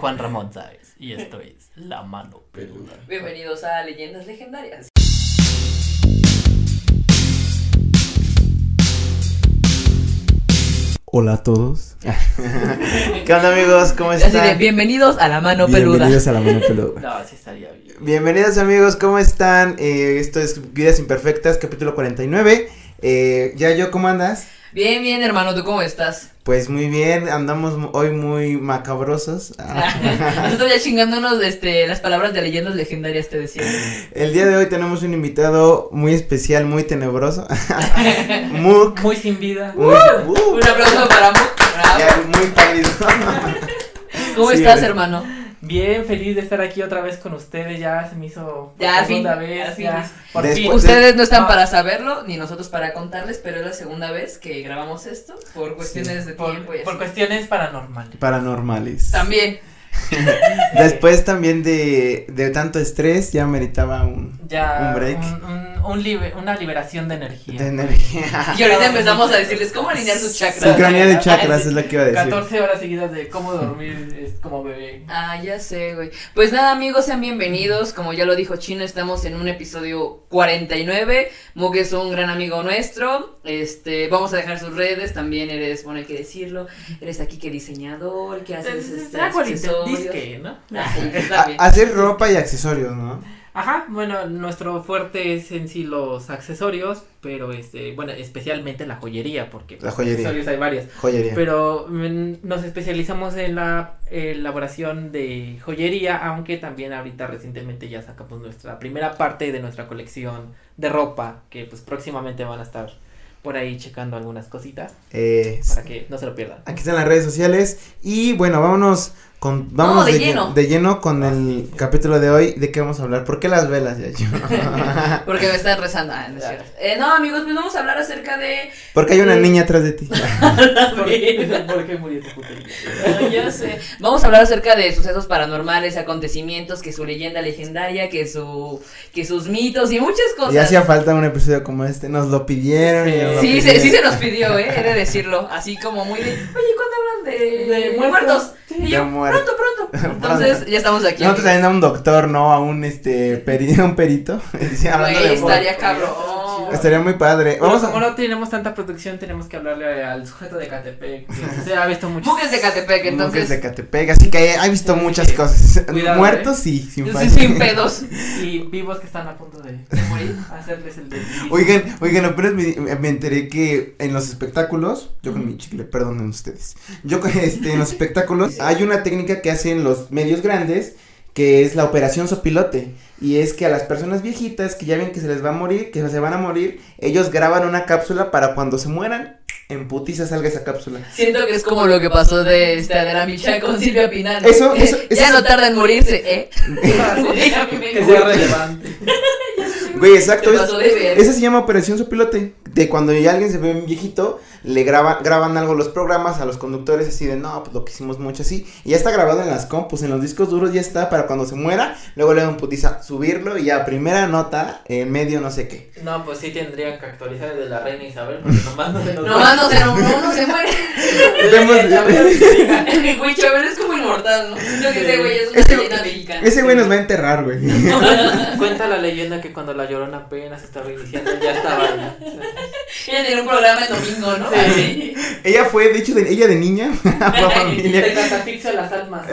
Juan Ramón Sáez y esto es La Mano Peluda. Bienvenidos a Leyendas Legendarias. Hola a todos. ¿Qué onda amigos? ¿Cómo Así de, están? bienvenidos a la mano peluda. Bienvenidos a la mano peluda. No, sí estaría bien. Bienvenidos amigos, ¿cómo están? Eh, esto es Vidas Imperfectas, capítulo 49. Eh, ya yo, ¿cómo andas? Bien, bien, hermano, ¿tú cómo estás? Pues muy bien, andamos hoy muy macabrosos. Nosotros ya chingándonos este, las palabras de leyendas legendarias, te decía. El día de hoy tenemos un invitado muy especial, muy tenebroso. Muk. Muy sin vida. Muy, uh, Un aplauso para. Bravo. ya, muy pálido. ¿Cómo Sí, estás, hermano? Bien, feliz de estar aquí otra vez con ustedes. Ya se me hizo por Ya, fin, segunda vez. ya, por Después- fin. Ustedes no están Ah, para saberlo, ni nosotros para contarles, pero es la segunda vez que grabamos esto por cuestiones de por, tiempo y por así. cuestiones paranormales. Paranormales. También. Después también de, de tanto estrés ya meritaba un, Ya. Un break. un- un- un libe- una liberación de energía. de energía. Y ahorita empezamos a decirles cómo alinear sus chakras. Sincronía de chakras es lo que iba a decir. 14 horas seguidas de cómo dormir es como bebé. Ah, ya sé, güey. Pues nada, amigos, sean bienvenidos. Como ya lo dijo Chino, estamos en un episodio 49. Mug es un gran amigo nuestro. Este, vamos a dejar sus redes. También eres, bueno, hay que decirlo. Eres aquí que diseñador, que haces este, accesorios. disque, ¿no? Ah, sí, A- también. hacer ropa y accesorios, ¿no? Ajá, bueno, nuestro fuerte es en sí los accesorios, pero este, bueno, especialmente la joyería, porque La joyería. accesorios hay varias. Joyería. Pero mm, nos especializamos en la elaboración de joyería, aunque también ahorita recientemente ya sacamos nuestra primera parte de nuestra colección de ropa, que pues próximamente van a estar por ahí checando algunas cositas Eh, para que no se lo pierdan. aquí están las redes sociales. Y bueno, vámonos con vámonos de de, lleno. lle- de lleno con Ah, el sí. capítulo de hoy. ¿De qué vamos a hablar? ¿Por qué las velas, ya Porque me están rezando. Ah, no, es. Eh, no, amigos, pues vamos a hablar acerca de. Porque hay una Eh. niña atrás de ti. ¿Por qué, murió tu ya sé. Vamos a hablar acerca de sucesos paranormales, acontecimientos, que su leyenda legendaria, que su que sus mitos y muchas cosas. Y hacía falta un episodio como este. Nos lo pidieron. y nos lo Sí, se, sí se nos pidió, eh, he de decirlo, así como muy de, oye, ¿cuándo hablan de, De muertos? Y yo, pronto, pronto. Entonces, ya estamos aquí. Nosotros también a un doctor, ¿no? A un este peri- un perito. Hablando de estaría cabrón. Estaría muy padre. Vamos Vamos a. como no tenemos tanta producción, tenemos que hablarle al sujeto de Catepec, que se ha visto mucho. Buques de Catepec, Entonces, entonces, de Catepec, así que ha visto Sí, muchas sí. cosas. Cuidado, Muertos, ¿eh? sí, sin sí, sin pedos. Y vivos que están a punto de De morir. hacerles el de Oigan, oigan, apenas me, me enteré que en los espectáculos, yo con mi chicle, perdonen ustedes, yo con este, en los espectáculos hay una técnica que hacen los medios grandes que es la operación sopilote y es que a las personas viejitas que ya ven que se les va a morir, que se van a morir, ellos graban una cápsula para cuando se mueran, en putiza salga esa cápsula. Siento que es como lo que pasó de este Adela Micha con Silvia Pinal. Eso, eso, ya eso- no tarda en morirse, ¿eh? Que sea relevante. Güey, exacto. Se es- pasó de ver. esa se llama operación sopilote. De cuando ya alguien se ve un viejito, le graba, graban algo los programas a los conductores así de no, pues lo que hicimos mucho así. Y ya está grabado en las compus, en los discos duros ya está para cuando se muera. Luego le dan putiza, subirlo y ya primera nota, en medio no sé qué. No, pues sí tendrían que actualizar el de la reina Isabel, porque nomás no se nos Nomás no se, no, no se muere. Vemos- Güey, Chabelo es como inmortal, ¿no? Siento que ese güey es una Este- leyenda mexicana. Ese güey nos va a enterrar, güey. Cuenta la leyenda que cuando la llorona apenas estaba iniciando ya estaba ahí. Ella tiene un programa en domingo, ¿no? Sí. Ella fue, de hecho, de, ella de niña. fue familia. Te catafixia las almas.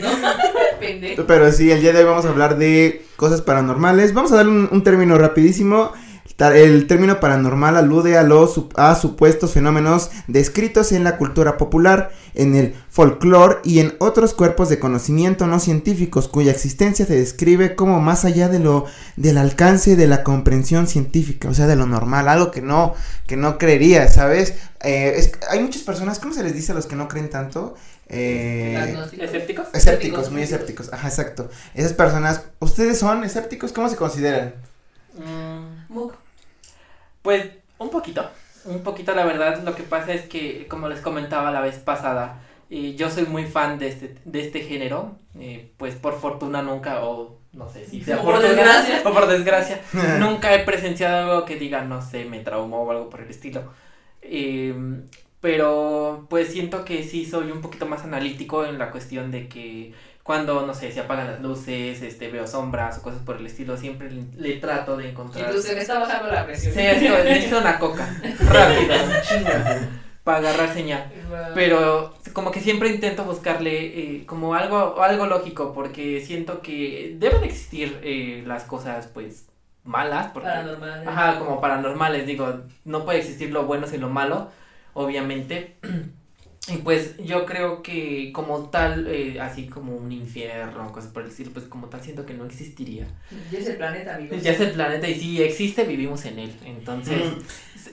¿No? Pendejo. Pero sí, el día de hoy vamos a hablar de cosas paranormales. Vamos a dar un, un término rapidísimo. El término paranormal alude a los a supuestos fenómenos descritos en la cultura popular, en el folclore y en otros cuerpos de conocimiento no científicos cuya existencia se describe como más allá de lo del alcance de la comprensión científica, o sea, de lo normal, algo que no que no creería, ¿sabes? Eh, es- hay muchas personas, ¿cómo se les dice a los que no creen tanto? Eh. ¿Escépticos? Escépticos, muy escépticos. Ajá, exacto. Esas personas, ¿ustedes son escépticos? ¿Cómo se consideran? Mm, Mug. Pues un poquito, un poquito la verdad. Lo que pasa es que, como les comentaba la vez pasada, eh, yo soy muy fan de este, de este género. eh, pues por fortuna nunca, o no sé si sea O por desgracia. o por desgracia, nunca he presenciado algo que diga, no sé, me traumó o algo por el estilo. Eh, pero pues siento que sí soy un poquito más analítico en la cuestión de que cuando, no sé, se apagan las luces, este, veo sombras o cosas por el estilo, siempre le, le trato de encontrar... tú se me está bajando la presión. Sí, esto, necesito una coca, rápido, para agarrar señal. Pero como que siempre intento buscarle eh, como algo, algo lógico, porque siento que deben existir eh, las cosas, pues, malas, porque... Paranormal. Ajá, como paranormales, digo, no puede existir lo bueno sin lo malo, obviamente. Y pues yo creo que como tal, eh, así como un infierno, cosas por el estilo, pues como tal siento que no existiría. Ya es el planeta, amigos. Ya es el planeta y si existe, vivimos en él. Entonces,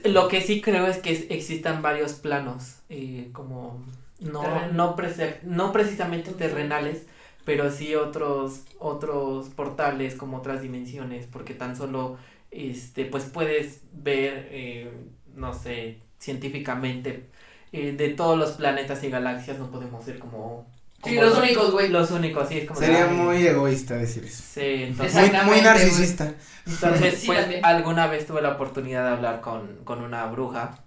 lo que sí creo es que existan varios planos, eh, como no, no, prese- no precisamente terrenales, pero sí otros, otros portales como otras dimensiones, porque tan solo, este, pues puedes ver, eh, no sé, científicamente, eh, de todos los planetas y galaxias no podemos ser como... Sí, los únicos, güey. Los únicos, sí, es como... Sería muy egoísta decir eso. Sí, entonces... Muy, muy narcisista. Entonces, Sí, pues también. alguna vez tuve la oportunidad de hablar con, con una bruja.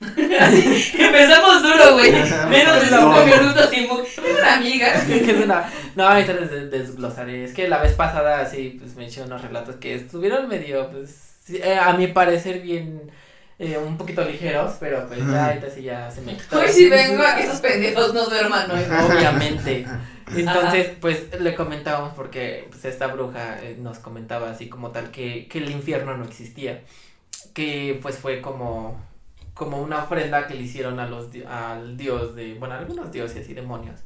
Empezamos duro, güey. Menos de cinco No. minutos y Es una amiga. es una. No, ahorita les des- desglosaré. Es que la vez pasada sí, pues me eché unos relatos que estuvieron medio, pues, eh, a mi parecer bien. Eh, un poquito ligeros, pero pues ya ahorita sí ya se me quitó. Hoy sí vengo a que esos pendejos no duerman, ¿no? Obviamente. Entonces, pues le comentábamos porque pues, esta bruja eh, nos comentaba así como tal que, que el infierno no existía. Que pues fue como, como una ofrenda que le hicieron a los, al dios de, bueno, algunos dioses y demonios.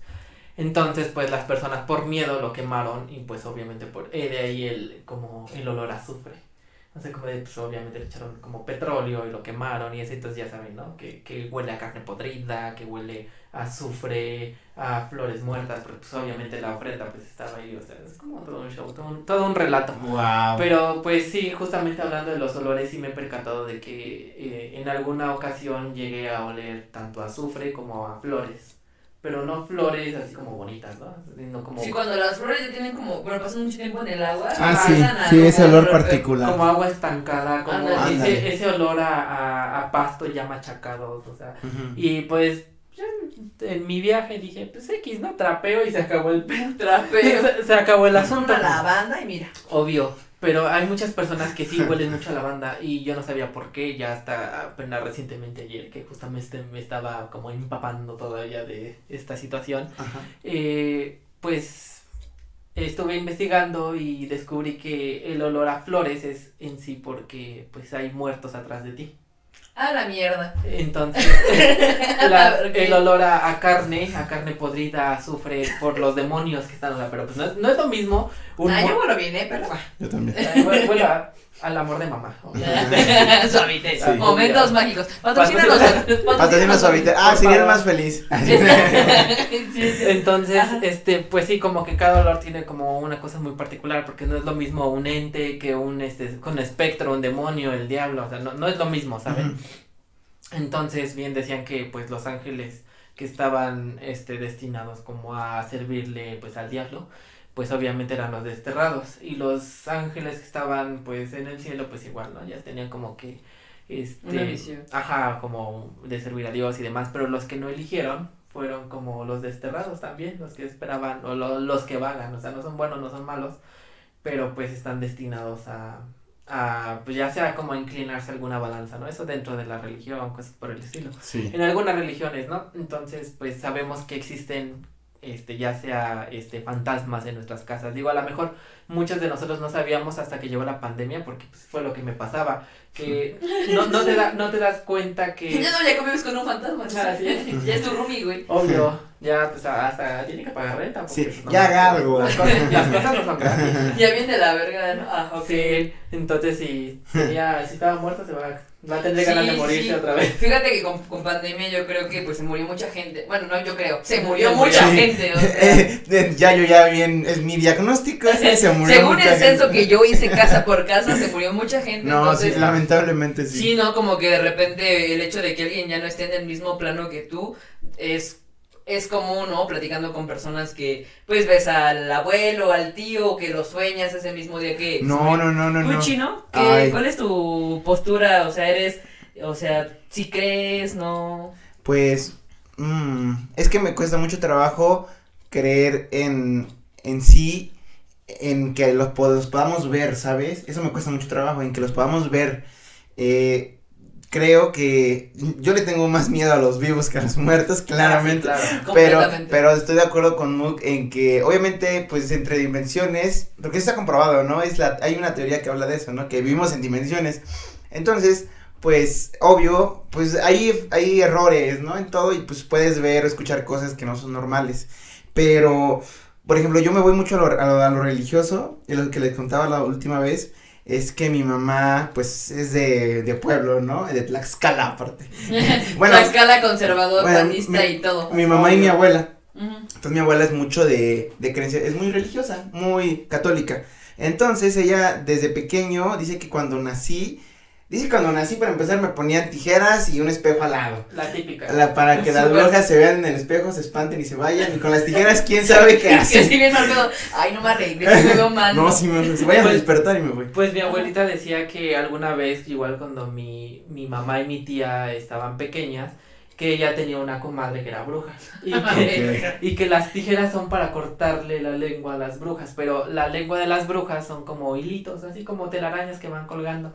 Entonces, pues las personas por miedo lo quemaron y pues obviamente por eh, de ahí el, como el olor a azufre. No sé cómo de, pues obviamente le echaron como petróleo y lo quemaron y eso, entonces ya saben, ¿no? Que, que huele a carne podrida, que huele a azufre, a flores muertas, porque pues obviamente la ofrenda pues estaba ahí, o sea, es como todo un show, todo un, todo un relato. Wow. Pero pues sí, justamente hablando de los olores, sí me he percatado de que eh, en alguna ocasión llegué a oler tanto a azufre como a flores. Pero no flores así como bonitas, ¿no? Sino como, Sí, cuando las flores ya tienen como, bueno, pasan mucho tiempo en el agua. Ah, sí, pasan a sí, ese como olor particular. como agua estancada, como ese, ese olor a, a, a pasto ya machacado, o sea. Y pues ya en mi viaje dije, pues X, ¿no? Trapeo y se acabó el pedo. Trapeo. Se, se acabó el Asunto la lavanda y mira. Obvio, pero hay muchas personas que sí huelen mucho a lavanda y yo no sabía por qué, ya hasta apenas recientemente ayer que justamente me estaba como empapando todavía de esta situación, eh, pues estuve investigando y descubrí que el olor a flores es en sí porque pues hay muertos atrás de ti. A la mierda. Entonces, la- el olor a, a carne, a carne podrida, a azufre por los demonios que están, o sea, pero pues no es, no es lo mismo un Ah, yo bueno bien, ¿eh? Pero. Yo también. Al amor de mamá. Suavite. Sí. Momentos mágicos. Patrocínanos. Patrocina suavite. Ah, sería el más feliz. Entonces, Ajá. este, pues sí, como que cada olor tiene como una cosa muy particular, porque no es lo mismo un ente que un, este, con espectro, un demonio, el diablo, o sea, no, no es lo mismo, ¿saben? Entonces, bien decían que, pues, los ángeles que estaban, este, destinados como a servirle, pues, al diablo, pues, obviamente eran los desterrados, y los ángeles que estaban, pues, en el cielo, pues, igual, ¿no? Ya tenían como que, este, Una ajá, como de servir a Dios y demás, pero los que no eligieron fueron como los desterrados también, los que esperaban, o lo- los que vagan, o sea, no son buenos, no son malos, pero pues están destinados a, a pues ya sea como inclinarse a alguna balanza, ¿no? Eso dentro de la religión, cosas por el estilo. Sí. En algunas religiones, ¿no? Entonces, pues sabemos que existen, este, ya sea, este, fantasmas en nuestras casas. Digo, a lo mejor muchos de nosotros no sabíamos hasta que llegó la pandemia, porque pues, fue lo que me pasaba, que no, no, te, da, no te das cuenta que... Ya no, ya convives con un fantasma. Ya es tu roomie, güey. Obvio, ya pues hasta tiene que pagar renta. porque, Sí, no, ya haga algo. Las cosas, las cosas no son gratis. Ya viene la verga, ¿no? Ah, ok. Sí, entonces si sería, si estaba muerto se va, va a tener ganas de Sí, morirse sí. otra vez. Fíjate que con, con pandemia yo creo que pues se murió mucha gente. Bueno, no, yo creo. Se murió mucha gente. O sea, Eh, ya yo ya bien, es mi diagnóstico es que se murió según mucha el censo gente. que yo hice casa por casa, se murió mucha gente. No, entonces, sí, lamentablemente sí. Sí, no, como que de repente el hecho de que alguien ya no esté en el mismo plano que tú es es común, ¿no? Platicando con personas que pues ves al abuelo, al tío, que lo sueñas ese mismo día que No, no, no, no, ¿Tú, no. chino? ¿Qué-. ¿Cuál es tu postura? O sea, eres, o sea, si crees, no. pues, mm, es que me cuesta mucho trabajo creer en, en sí, en que los, los podamos ver, ¿sabes? Eso me cuesta mucho trabajo, en que los podamos ver. Eh, creo que yo le tengo más miedo a los vivos que a los muertos, claramente. Ah, sí, claro. Pero, pero estoy de acuerdo con Mook en que, obviamente, pues entre dimensiones, porque está comprobado, ¿no? Es la, hay una teoría que habla de eso, ¿no? Que vivimos en dimensiones. Entonces, pues, obvio, pues hay, hay errores, ¿no? En todo y pues puedes ver o escuchar cosas que no son normales. Pero, por ejemplo, yo me voy mucho a lo, a lo, a lo religioso, y lo que les contaba la última vez. Es que mi mamá, pues, es de, de pueblo, ¿no? De Tlaxcala, aparte. Bueno, La escala conservador, bueno, panista mi- y todo. Mi mamá y mi abuela. Entonces mi abuela es mucho de, de creencia, es muy religiosa, muy católica. Entonces ella desde pequeño dice que cuando nací, dice que cuando nací para empezar me ponían tijeras y un espejo al lado. La típica. La- para que las brujas se vean en el espejo, se espanten y se vayan. Y con las tijeras, quién sabe qué Que si hacen. bien marcado, ay, no me arreglé, me veo mal. No, sí, me, se vayan a Pues- despertar y me voy. Pues mi abuelita decía que alguna vez, igual cuando mi, mi mamá y mi tía estaban pequeñas, que ella tenía una comadre que era bruja. Y que, y que las tijeras son para cortarle la lengua a las brujas, pero la lengua de las brujas son como hilitos, así como telarañas que van colgando.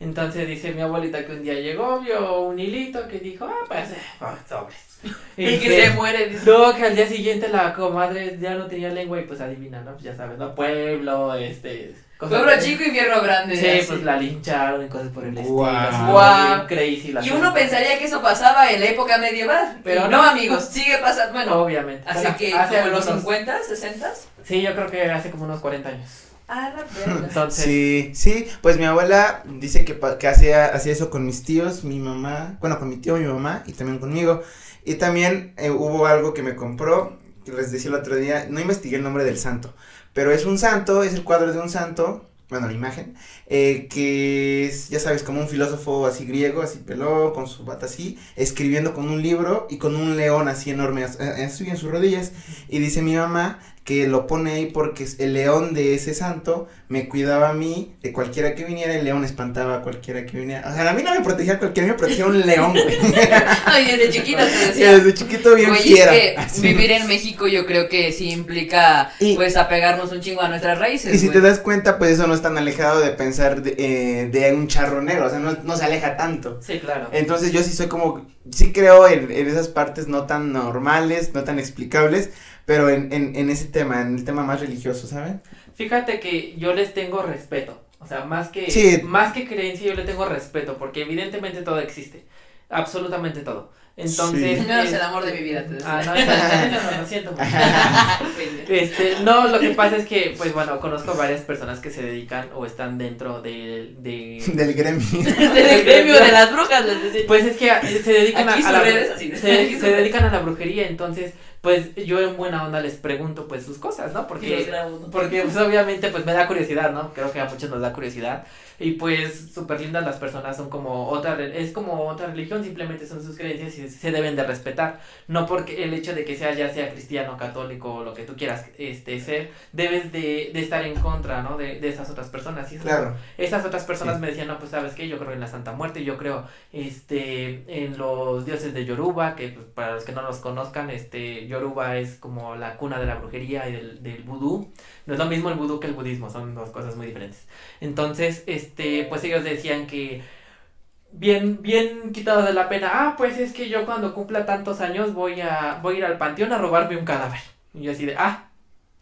Entonces dice mi abuelita que un día llegó, vio un hilito que dijo, ah, pues, eh, pues, sobres. Y que se muere. dice. No, que al día siguiente la comadre ya no tenía lengua y pues adivina, ¿no? Pues ya sabes, ¿no? Pueblo, este... Pueblo chico y fierro grande. Sí, así. pues la lincharon y cosas por el estilo. Guau. así, Guau. bien Crazy. la Y uno pensaría que eso pasaba en la época medieval. Pero no. no, amigos, sigue pasando. Bueno, Obviamente. así que hace como los algunos- 50, 60. Sí, yo creo que hace como unos 40 años. Ah, la verga. Entonces, Sí, sí, pues mi abuela dice que, que hacía, hacía eso con mis tíos, mi mamá, bueno, con mi tío, mi mamá y también conmigo. Y también eh, hubo algo que me compró, que les decía el otro día, no investigué el nombre del santo, pero es un santo, es el cuadro de un santo, bueno, la imagen, eh, que es, ya sabes, como un filósofo así griego, así pelón, con su bata así, escribiendo con un libro y con un león así enorme, eh, así en sus rodillas. Y dice mi mamá que lo pone ahí porque el león de ese santo me cuidaba a mí de cualquiera que viniera, el león espantaba a cualquiera que viniera. O sea, a mí no me protegía cualquiera, me protegía un león, güey. Ay, desde chiquita te Y decía. desde chiquito bien fiera. es que vivir en México yo creo que sí implica Y- pues apegarnos un chingo a nuestras raíces. Y si te das cuenta, pues eso no es tan alejado de pensar de, eh, de un charro negro, o sea, no, no se aleja tanto. sí, claro. Entonces yo sí soy como, sí creo en, en esas partes no tan normales, no tan explicables, pero en, en, en ese tema, en el tema más religioso, ¿saben? Fíjate que yo les tengo respeto. O sea, más que, Sí. más que creencia, yo le tengo respeto. Porque evidentemente todo existe. Absolutamente todo. Entonces. Sí. Es- el amor de mi vida, te. Ah, no, no, no, lo siento mucho. Este, no, lo que pasa es que, pues bueno, conozco varias personas que se dedican o están dentro de, de Del gremio. Del gremio de las brujas, les decía. Pues es que se dedican Aquí a, a sus la redes, así, se, aquí sus se redes. dedican a la brujería, entonces pues yo en buena onda les pregunto pues sus cosas, ¿no? Porque grabo, ¿no? porque pues obviamente pues me da curiosidad, ¿no? Creo que a muchos nos da curiosidad y pues súper lindas las personas son como otra es como otra religión, simplemente son sus creencias y se deben de respetar, no porque el hecho de que sea ya sea cristiano, católico o lo que tú quieras este ser, debes de, de estar en contra, ¿no? De, de esas otras personas y Claro. esas otras personas Sí. me decían, no, pues sabes qué, yo creo en la Santa Muerte, yo creo este en los dioses de Yoruba, que pues, para los que no los conozcan, este Yoruba es como la cuna de la brujería y del, del vudú. No es lo mismo el vudú que el budismo, son dos cosas muy diferentes. Entonces, este, pues ellos decían que bien, bien quitados de la pena, ah, pues es que yo cuando cumpla tantos años voy a, voy a ir al panteón a robarme un cadáver. Y yo así de, ah,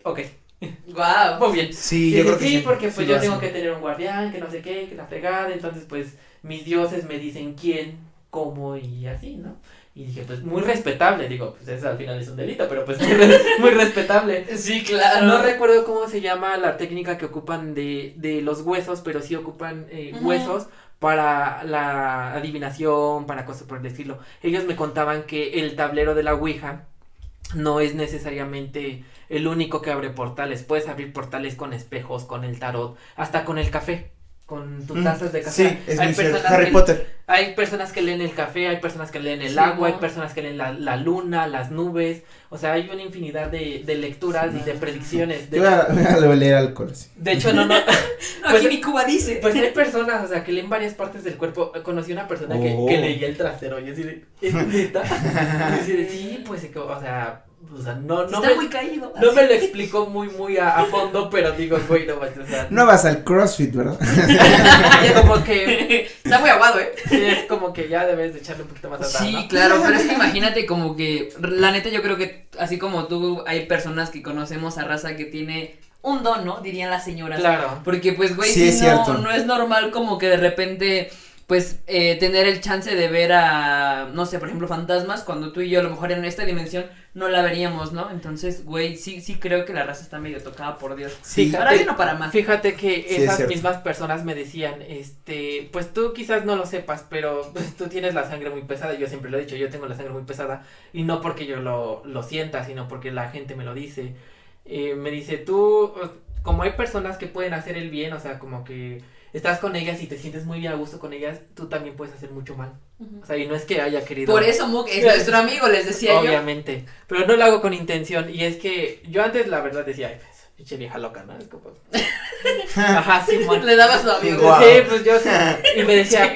ok, Guau. muy bien. Sí, Y yo dice, creo que sí, sí. porque pues yo tengo que tener un guardián, que no sé qué, que la fregada, entonces pues mis dioses me dicen quién, cómo y así, ¿no? Y dije, pues muy respetable, digo, pues eso al final es un delito, pero pues muy, re- muy respetable. Sí, claro. No recuerdo cómo se llama la técnica que ocupan de, de los huesos, pero sí ocupan eh, huesos para la adivinación, para cosas por el estilo. Ellos me contaban que el tablero de la Ouija no es necesariamente el único que abre portales. Puedes abrir portales con espejos, con el tarot, hasta con el café. Con tus Mm, tazas de café. Sí, es hay personas Harry que, Potter. Hay personas que leen el café, hay personas que leen el Sí, agua, ¿no? hay personas que leen la, la luna, las nubes. O sea, hay una infinidad de, de lecturas y de predicciones. De Yo voy a, voy a leer alcohol, sí. De hecho, no, no. Pues- aquí mi Cuba dice. Pues hay personas, o sea, que leen varias partes del cuerpo. Conocí una persona que, Oh. que leía el trasero y así de, ¿es neta? Y así de, sí, pues, o sea, o sea, no, no Está me, muy caído. no me lo explicó muy, muy a, a fondo, pero digo, güey, no manches, o sea. No vas al CrossFit, ¿verdad? ya como que, Está muy aguado, ¿eh? sí, es como que ya debes de echarle un poquito más atrás, Sí, ¿no? claro, pero es que imagínate como que, la neta yo creo que así como tú, hay personas que conocemos a raza que tiene un don, ¿no? Dirían las señoras. Claro. Porque pues, güey, Sí, si es cierto. no, no es normal como que de repente, pues, eh, tener el chance de ver a, no sé, por ejemplo, fantasmas, cuando tú y yo a lo mejor en esta dimensión no la veríamos, ¿no? Entonces, güey, sí, sí creo que la raza está medio tocada por Dios. Sí. Para bien o para mal. Fíjate que Sí, es esas mismas personas me decían, este, pues tú quizás no lo sepas, pero pues, tú tienes la sangre muy pesada, yo siempre lo he dicho, yo tengo la sangre muy pesada, y no porque yo lo, lo sienta, sino porque la gente me lo dice. Eh, me dice, tú, como hay personas que pueden hacer el bien, o sea, como que estás con ellas y te sientes muy bien a gusto con ellas, tú también puedes hacer mucho mal. O sea, y no es que haya querido... Por eso Mook es nuestro amigo, les decía yo. Obviamente, pero no lo hago con intención, y es que yo antes la verdad decía, ay, pues, pinche vieja loca, ¿no? Es como... Ajá, sí, Le daba a su amigo. Guau. Sí, pues yo sí. Y me decía,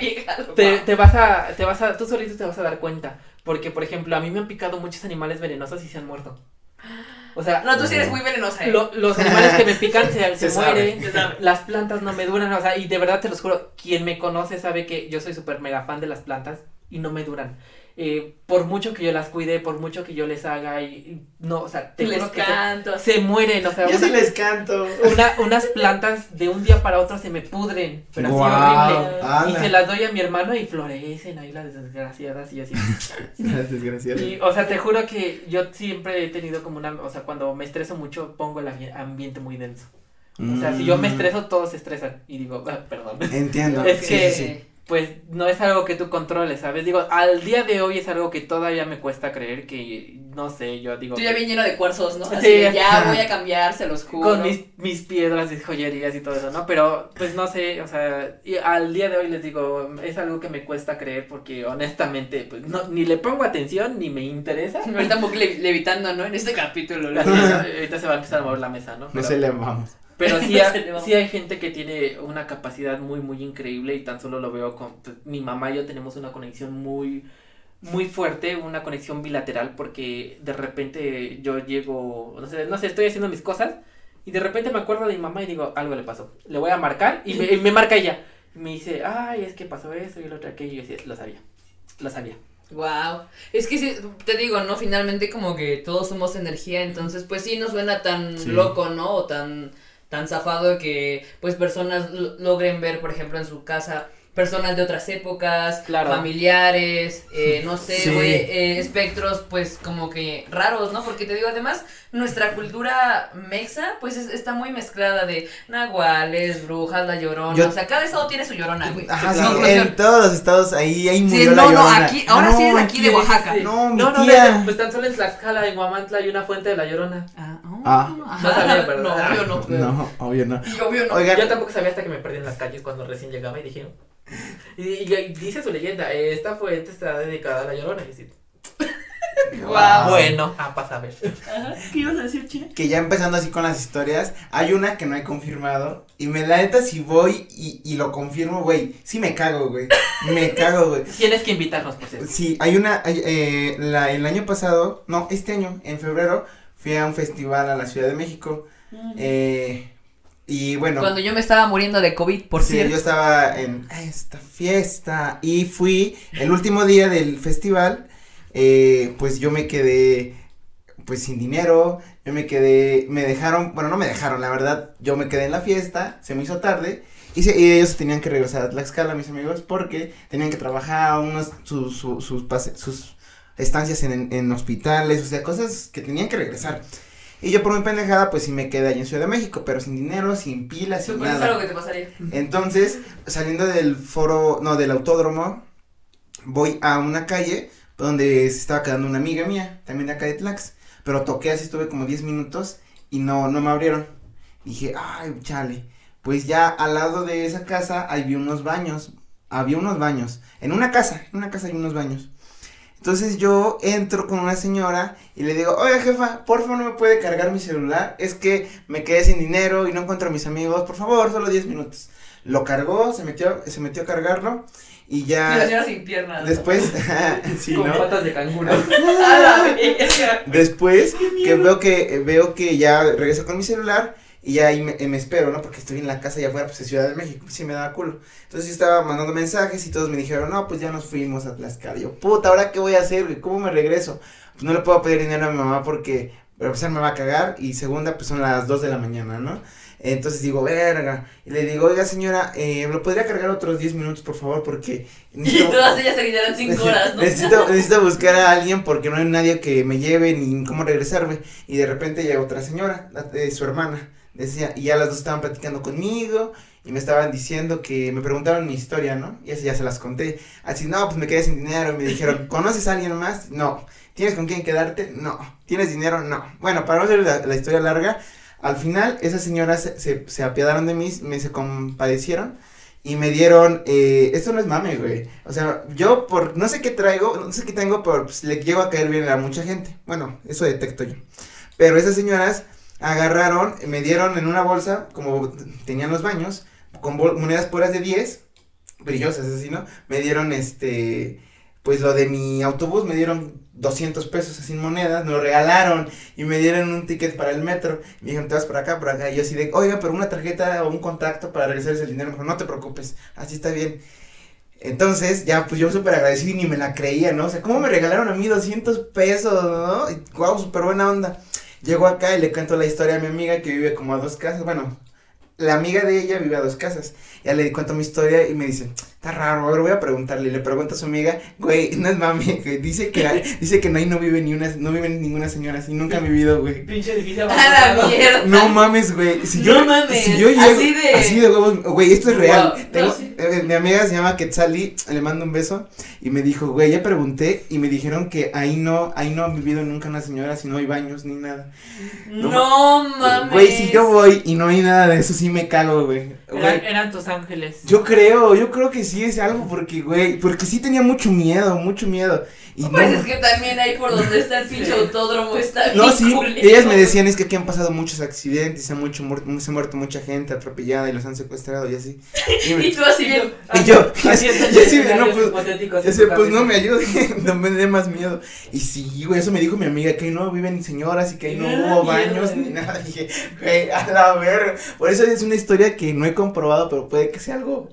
te, te vas a, te vas a, tú solito te vas a dar cuenta. Porque, por ejemplo, a mí me han picado muchos animales venenosos y se han muerto. O sea, No, tú sí eres muy venenosa, ¿eh? lo- los animales que me pican se, se Se sabe. mueren, las plantas no me duran, o sea, y de verdad te los juro, quien me conoce sabe que yo soy súper mega fan de las plantas y no me duran. Eh, por mucho que yo las cuide, por mucho que yo les haga y, y no, o sea, te Les juro que se- canto. se, mueren, o sea, Yo sí una- les canto. una- unas plantas de un día para otro se me pudren, pero así Guau, horrible. Y se las doy a mi hermano y florecen ahí las desgraciadas y así. Las desgraciadas. Y, o sea, te juro que yo siempre he tenido como una, o sea, cuando me estreso mucho pongo el ambi- ambiente muy denso. O sea, si yo me Mm, estreso, todos se estresan. Y digo, ah, perdón. Entiendo. Es Sí, que- sí, sí. Pues no es algo que tú controles, ¿sabes? Digo, al día de hoy es algo que todavía me cuesta creer que, no sé, yo digo... Tú ya bien lleno de cuarzos, ¿no? Así Sí. de, ya voy a cambiar, se los juro. con mis, mis piedras y joyerías y todo eso, ¿no? Pero, pues no sé, o sea, y al día de hoy les digo, es algo que me cuesta creer porque honestamente, pues no, ni le pongo atención, ni me interesa. Ahorita Mook le- levitando, ¿no? En este capítulo. ahorita se va a empezar a mover la mesa, ¿no? No se le vamos. Pero sí, ha- sí hay gente que tiene una capacidad muy, muy increíble y tan solo lo veo con, pues, mi mamá y yo tenemos una conexión muy, muy fuerte, una conexión bilateral porque de repente yo llego, no sé, no sé, estoy haciendo mis cosas y de repente me acuerdo de mi mamá y digo, algo le pasó, le voy a marcar y me, y me marca ella. Y me dice, ay, es que pasó eso y lo otro aquello y yo decía, lo sabía, lo sabía. Wow. Es que sí, te digo, ¿no? Finalmente como que todos somos energía, entonces pues sí no suena tan Sí. loco, ¿no? O tan, tan zafado de que pues personas lo- logren ver, por ejemplo, en su casa personas de otras épocas, Claro. familiares, eh, no sé, Sí. güey, eh, espectros pues como que raros, ¿no? Porque te digo, además, nuestra cultura mexa pues es- está muy mezclada de nahuales, brujas, la llorona, Yo- o sea, cada estado tiene su llorona, güey. Ajá, sí, Conclusión. en todos los estados ahí, ahí Sí, murió la no, no, llorona. aquí- ahora sí eres aquí de Oaxaca. Sí. No, mi no, no, tía. no, pues tan solo en Tlaxcala, en Huamantla hay una fuente de la llorona. Ah, oh, Ah. No sabía, ¿verdad? No, obvio no. No, obvio no. Y obvio no. Oigan, Yo tampoco sabía hasta que me perdí en las calles cuando recién llegaba y dije. Y, y- y dice su leyenda, esta fuente está dedicada a la llorona. Y así, Guau. Bueno, ah, pasa a ver. Ajá, ¿Qué ibas a decir, che? que ya empezando así con las historias, hay una que no he confirmado. Y me la neta, si voy y, y lo confirmo, güey, sí me cago, güey. Me cago, güey. Tienes que invitarnos, por cierto. Sí, hay una, hay, eh, la, el año pasado, no, este año, en febrero, fui a un festival a la Ciudad de México. Eh, y bueno. Cuando yo me estaba muriendo de COVID, por sí, cierto. yo estaba en esta fiesta y fui el último día del festival, eh, pues yo me quedé pues sin dinero, yo me quedé, me dejaron, bueno, no me dejaron, la verdad, yo me quedé en la fiesta, se me hizo tarde y, se- y ellos tenían que regresar a Tlaxcala, mis amigos, porque tenían que trabajar unos, sus, sus, sus, pase- sus estancias en, en hospitales, o sea, cosas que tenían que regresar. Y yo por mi pendejada, pues sí me quedé allí en Ciudad de México, pero sin dinero, sin pilas, sin es nada. algo que te pasaría. Entonces, saliendo del foro, no, del autódromo, voy a una calle donde se estaba quedando una amiga mía, también de acá de Tlax, pero toqué así, estuve como 10 minutos y no, no me abrieron. Dije, ay, chale, pues ya al lado de esa casa había unos baños, había unos baños, en una casa, en una casa hay unos baños. Entonces yo entro con una señora y le digo, oiga jefa, por favor no me puede cargar mi celular, es que me quedé sin dinero y no encuentro a mis amigos, por favor, solo 10 minutos. Lo cargó, se metió, se metió a cargarlo y ya... Y la señora sin piernas. ¿no? Después, sí, con ¿no? patas de canguro. Después que veo que veo que ya regreso con mi celular y ya ahí me, me espero, ¿no? Porque estoy en la casa allá afuera, pues en Ciudad de México, sí me daba culo. Entonces yo estaba mandando mensajes y todos me dijeron, no, pues ya nos fuimos a Tlaxcala. Y yo, puta, ¿ahora qué voy a hacer, güey? ¿Cómo me regreso? Pues no le puedo pedir dinero a mi mamá porque, para empezar, me va a cagar. Y segunda, pues son las 2 de la mañana, ¿no? Entonces digo, verga. Y le digo, oiga, señora, eh, ¿lo podría cargar otros 10 minutos, por favor? Porque Y necesito- todas ellas se quedaron 5 horas, ¿no? Necesito, necesito buscar a alguien porque no hay nadie que me lleve ni cómo regresarme. Y de repente llega otra señora, la- eh, su hermana, decía, y ya las dos estaban platicando conmigo y me estaban diciendo que me preguntaron mi historia, ¿no? Y así ya se las conté. Así, no, pues me quedé sin dinero. Y me dijeron, ¿conoces a alguien más? No. ¿Tienes con quién quedarte? No. ¿Tienes dinero? No. Bueno, para no hacer la, la historia larga, al final esas señoras se, se, se apiadaron de mí, me se compadecieron y me dieron, eh, esto no es mame, güey. O sea, yo por, no sé qué traigo, no sé qué tengo, pero pues, le llego a caer bien a mucha gente. Bueno, eso detecto yo. Pero esas señoras agarraron, me dieron en una bolsa, como tenían los baños, con monedas puras de 10, brillosas así, ¿no? Me dieron este, pues lo de mi autobús, me dieron 200 pesos así en monedas, me lo regalaron y me dieron un ticket para el metro. Me dijeron, te vas por acá, por acá. Y yo así de, oiga, pero una tarjeta o un contacto para regresarles el dinero. Me no te preocupes, así está bien. Entonces, ya, pues yo súper agradecido y ni me la creía, ¿no? O sea, ¿cómo me regalaron a mí 200 pesos, no? Y, wow, súper buena onda. Llego acá y le cuento la historia a mi amiga que vive como a dos casas. Bueno, la amiga de ella vive a dos casas. Ya le cuento mi historia y me dice, está raro, a ver, voy a preguntarle. Y le pregunto a su amiga, güey, no es mami, güey, dice que, dice que no, ahí no vive ni una, no vive ninguna señora así, nunca ha vivido, güey. Pinche edificio A la mierda. No mames, güey. Si No yo, mames, si yo llego, así de- así de huevos, güey, esto es real. Wow. Tengo- No, sí. Eh, mi amiga se llama Quetzali, le mando un beso y me dijo, güey, ya pregunté y me dijeron que ahí no, ahí no ha vivido nunca una señora, si no hay baños ni nada. No mames. Güey, si yo voy y no hay nada de eso, sí me cago, güey. Eran, eran tus ángeles. Yo creo, yo creo que sí es algo porque, güey, porque sí tenía mucho miedo, mucho miedo. Y no, Pues es que también ahí por donde está el pinche autódromo está bien no, sí, culero. ellas me decían es que aquí han pasado muchos accidentes, se ha, mucho, muer- se ha muerto mucha gente atropellada y los han secuestrado y así. Y me- Y tú así bien. Y yo, pues, no me ayude, no me dé más miedo. Y sí, güey, eso me dijo mi amiga, que ahí no viven señoras y que ahí no hubo baños ni nada. Dije, güey, a la verga. Por eso es una historia que no he comprobado, pero puede que sea algo,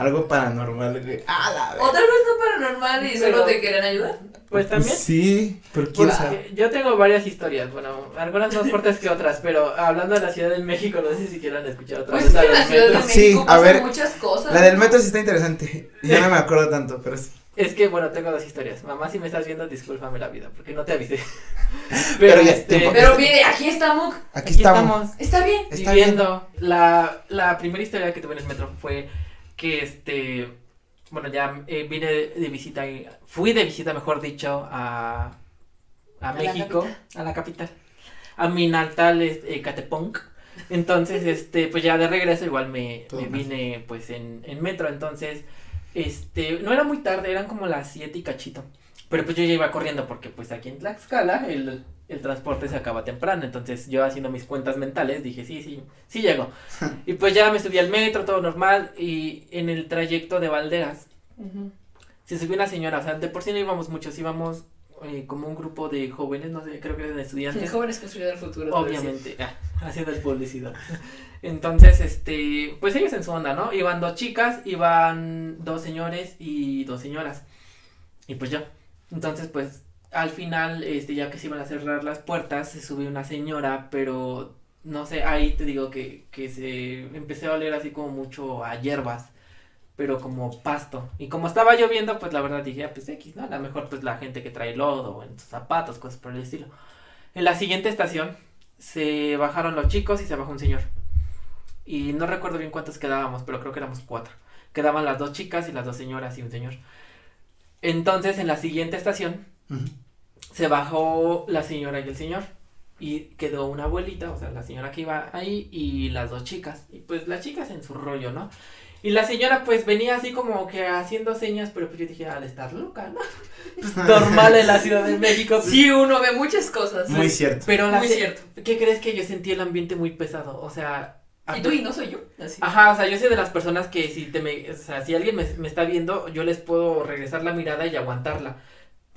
algo paranormal, güey. A la verga. O tal vez no paranormal y Pero- solo te quieren ayudar. Pues también. Sí, pero quién Pues, sabe. yo tengo varias historias, bueno, algunas más fuertes que otras, pero hablando de la Ciudad de México, no sé si quieran escuchar otra Pues vez la Ciudad de metro. Sí, México a ver, muchas cosas. La del metro sí está interesante. Y ya no me acuerdo tanto, pero sí. Es que, bueno, tengo dos historias. Mamá, si me estás viendo, discúlpame la vida, porque no te avisé. Pero ya, este, tiempo. Pero mire, aquí estamos. Aquí, estamos. Está bien. Está bien. viviendo. La, la primera historia que tuve en el metro fue que este. Bueno, ya eh, vine de, de visita. y- Fui de visita, mejor dicho, a. A, A la México, a la capital. A mi natal este, Ecatepunk. Entonces, este, pues ya de regreso igual me, vine pues en, en metro. Entonces, este, no era muy tarde, eran como las 7 y cachito. Pero pues yo ya iba corriendo porque pues aquí en Tlaxcala el, el transporte se acaba temprano. Entonces yo haciendo mis cuentas mentales dije, sí, sí, sí llego. y pues ya me subí al metro, todo normal. Y en el trayecto de Valderas se subió una señora. O sea, de por sí no íbamos muchos, íbamos eh, como un grupo de jóvenes, no sé, creo que eran estudiantes. Jóvenes construyendo el futuro. Obviamente, ah, haciendo el publicidad. Entonces, este, pues ellos en su onda, ¿no? Iban dos chicas, iban dos señores y dos señoras. Y pues yo. Entonces, pues, al final, este, ya que se iban a cerrar las puertas, se subió una señora, pero no sé, ahí te digo que, que se empecé a oler así como mucho a hierbas, pero como pasto. Y como estaba lloviendo, pues la verdad dije, ah, pues X, ¿no? A lo mejor pues la gente que trae lodo en sus zapatos, cosas por el estilo. En la siguiente estación se bajaron los chicos y se bajó un señor. Y no recuerdo bien cuántos quedábamos, pero creo que éramos cuatro. Quedaban las dos chicas y las dos señoras y un señor. Entonces, en la siguiente estación Se bajó la señora y el señor. Y quedó una abuelita, o sea, la señora que iba ahí y las dos chicas. Y pues las chicas en su rollo, ¿no? Y la señora pues venía así como que haciendo señas, pero pues yo dije, al estar loca, ¿no? Pues normal en la Ciudad de México. Sí, uno ve muchas cosas. Muy cierto. Pero la Muy cierto. ¿Qué crees que yo sentí el ambiente muy pesado? O sea... Y tú y no soy yo. Así. Ajá, o sea, yo soy de las personas que si te me, o sea, si alguien me, me está viendo, yo les puedo regresar la mirada y aguantarla.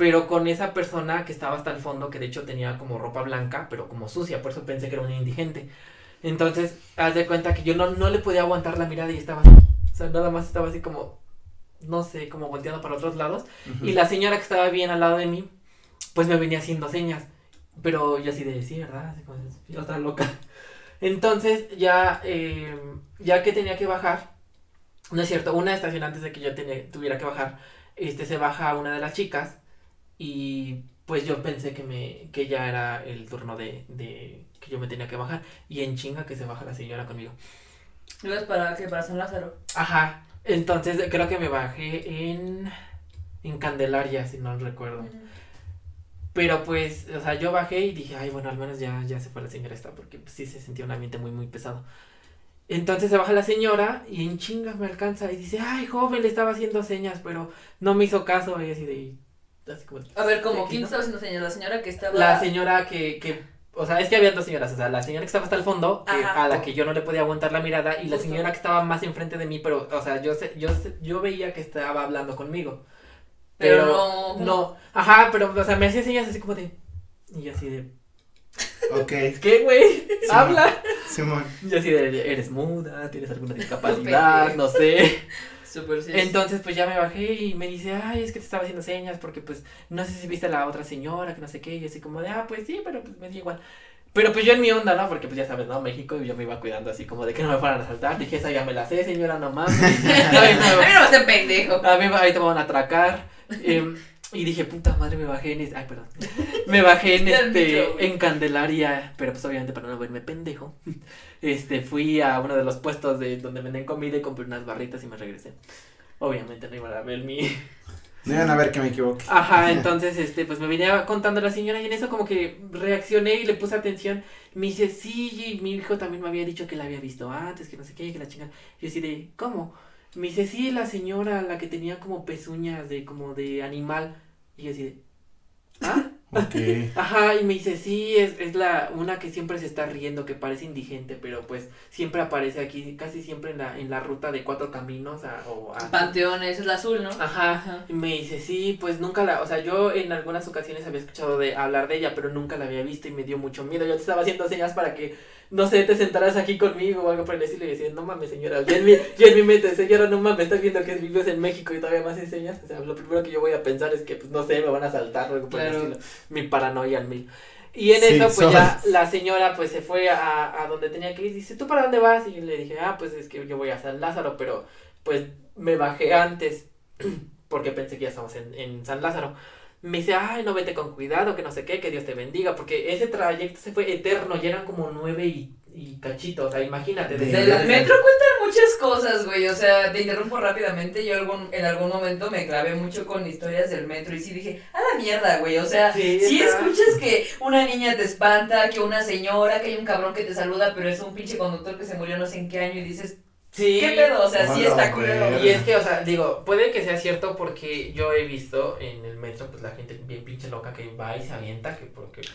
Pero con esa persona que estaba hasta el fondo, que de hecho tenía como ropa blanca, pero como sucia, por eso pensé que era un indigente. Entonces, haz de cuenta que yo no, no le podía aguantar la mirada y estaba así. O sea, nada más estaba así como, no sé, como volteando para otros lados. Y la señora que estaba bien al lado de mí, pues me venía haciendo señas. Pero yo así de, sí, ¿verdad? Así como, yo estaba loca. Entonces, ya, eh, ya que tenía que bajar, no es cierto, una estación antes de que yo tenía- tuviera que bajar, este, se baja una de las chicas y pues yo pensé que me, que ya era el turno de, de que yo me tenía que bajar y en chinga que se baja la señora conmigo. ¿Ibas para qué? Para San Lázaro. Ajá, entonces creo que me bajé en, en Candelaria, si no recuerdo. Pero pues, o sea, yo bajé y dije, ay, bueno, al menos ya, ya se fue la señora esta, porque pues, sí se sentía un ambiente muy, muy pesado. Entonces se baja la señora y en chinga me alcanza y dice, ay, joven, le estaba haciendo señas, pero no me hizo caso. Y así de, así como, A ver, como ¿quién estaba haciendo señas? La señora que estaba. La señora que, que, o sea, es que había dos señoras, o sea, la señora que estaba hasta el fondo, que- a la que yo no le podía aguantar la mirada, y la señora que estaba más enfrente de mí, pero, o sea, yo, sé- yo, sé- yo veía que estaba hablando conmigo. Pero no. No, ajá, pero, o sea, me hacía señas así como de, y yo así de, Ok, ¿qué, güey? Habla. Simón. Y yo así de, eres muda, tienes alguna discapacidad, no sé. Sí. Entonces, pues ya me bajé y me dice, ay, es que te estaba haciendo señas porque, pues, no sé si viste a la otra señora, que no sé qué. Y así como de, ah, pues sí, pero pues me da igual. Pero pues yo en mi onda, ¿no? Porque pues ya sabes, ¿no? México y yo me iba cuidando así como de que no me fueran a asaltar. Dije, esa ya me la sé, señora, no mames. A mí no, me hace pendejo. a mí ahí te van a atracar. Em, y dije, puta madre, me bajé en este, ay, perdón. Me bajé en este, en Candelaria, pero pues obviamente para no verme pendejo. Este, fui a uno de los puestos de donde venden comida y compré unas barritas y me regresé. Obviamente no iban a ver mi, No iban a ver que me equivoqué. Ajá, entonces, este, pues me venía contando la señora y en eso como que reaccioné y le puse atención. Me dice, sí, y mi hijo también me había dicho que la había visto antes, que no sé qué, que la chingada. Yo así de, ¿cómo? Me dice, sí, la señora, la que tenía como pezuñas de, como de animal. Y yo así de, ¿ah? Ajá, y me dice, sí, es, es la, una que siempre se está riendo, que parece indigente, pero pues siempre aparece aquí, casi siempre en la, en la ruta de cuatro caminos a- o a... Panteón, esa es la azul, ¿no? Ajá, Ajá. y me dice, sí, pues nunca la, o sea, yo en algunas ocasiones había escuchado de hablar de ella, pero nunca la había visto y me dio mucho miedo. Yo te estaba haciendo señas para que, no sé, te sentaras aquí conmigo o algo por el estilo y decía, no mames, señora, yo en mi, yo en mi mente, señora, no mames, estás viendo que vives en México y todavía más enseñas. O sea, lo primero que yo voy a pensar es que, pues, no sé, me van a asaltar o algo por Claro. el estilo. Mi paranoia al mil. Y en Sí, eso, pues ya la señora, pues se fue a, a donde tenía que ir. Dice, ¿tú para dónde vas? Y yo le dije, ah, pues es que yo voy a San Lázaro, pero pues me bajé antes porque pensé que ya estamos en, en San Lázaro. Me dice, ay, no vete con cuidado, que no sé qué, que Dios te bendiga, porque ese trayecto se fue eterno, ya eran como nueve y, y cachito, o sea, imagínate. desde Del la- metro cuentan muchas cosas, güey. O sea, te interrumpo rápidamente. Yo algún, en algún momento me clavé mucho con historias del metro y sí dije, a la mierda, güey. O sea, Sí, si escuchas que una niña te espanta, que una señora, que hay un cabrón que te saluda, pero es un pinche conductor que se murió no sé en qué año y dices, Sí. ¿qué pedo? O sea, sí está culero. Y es que, o sea, digo, puede que sea cierto porque yo he visto en el metro, pues la gente bien pinche loca que va y se avienta, que porque pues,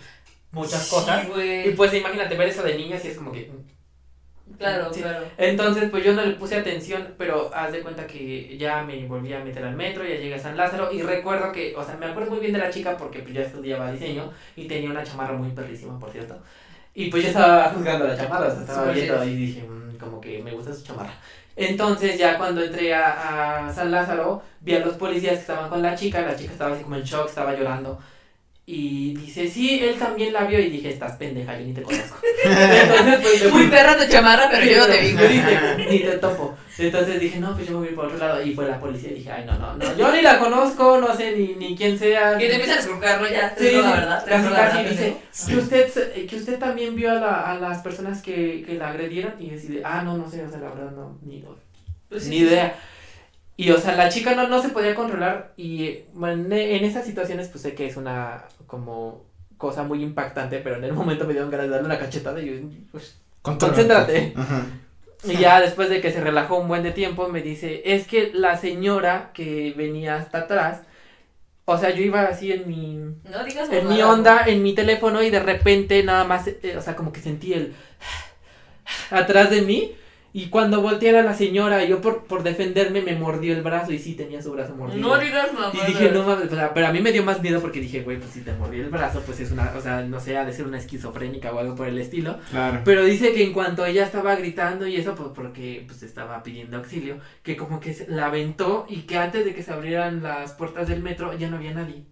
muchas Sí, cosas. Y pues imagínate ver eso de niñas y es como que... Claro, Sí. claro. Entonces, pues yo no le puse atención, pero haz de cuenta que ya me volví a meter al metro, ya llegué a San Lázaro y recuerdo que, o sea, me acuerdo muy bien de la chica porque pues ya estudiaba diseño y tenía una chamarra muy perrísima, por cierto. Y pues yo estaba juzgando la chamarra, o sea, estaba viendo y dije, "Mm, como que me gusta su chamarra. Entonces ya cuando entré a, a San Lázaro, vi a los policías que estaban con la chica, la chica estaba así como en shock, estaba llorando. Y dice, sí, él también la vio y dije, estás pendeja, yo ni te conozco. Entonces, pues, Muy perra tu chamarra, pero yo no te vi, Ni te, ni te topo. Entonces dije, no, pues yo me voy a ir por otro lado. Y fue la policía y dije, ay, no, no, no. Yo ni la conozco, no sé ni, ni quién sea. Y te empiezan a escrucarlo ya. Sí, la verdad. casi, casi verdad, dice que usted, eh, que usted también vio a, la, a las personas que, que la agredieron. Y decide, ah, no, no sé, o sea, la verdad, no, ni, Pues sí, ni sí, idea. Y, o sea, la chica no, no se podía controlar. Y, bueno, en, en esas situaciones, pues sé que es una, como, cosa muy impactante, pero en el momento me dieron ganas de darle una cachetada y yo, pues, Contrólate. concéntrate. Ajá. Y ya después de que se relajó un buen de tiempo, me dice, es que la señora que venía hasta atrás, o sea, yo iba así en mi, No digas en mi onda, en mi teléfono y de repente nada más, eh, o sea, como que sentí el atrás de mí y cuando volteé era la señora, yo por, por defenderme me mordió el brazo y sí tenía su brazo mordido. No digas mamadas. Y dije, no mames, o sea, pero a mí me dio más miedo porque dije, güey, pues si te mordió el brazo, pues es una, o sea, no sé, ha de ser una esquizofrénica o algo por el estilo. Claro. Pero dice que en cuanto ella estaba gritando y eso, pues porque pues estaba pidiendo auxilio, que como que se- la aventó y que antes de que se abrieran las puertas del metro ya no había nadie.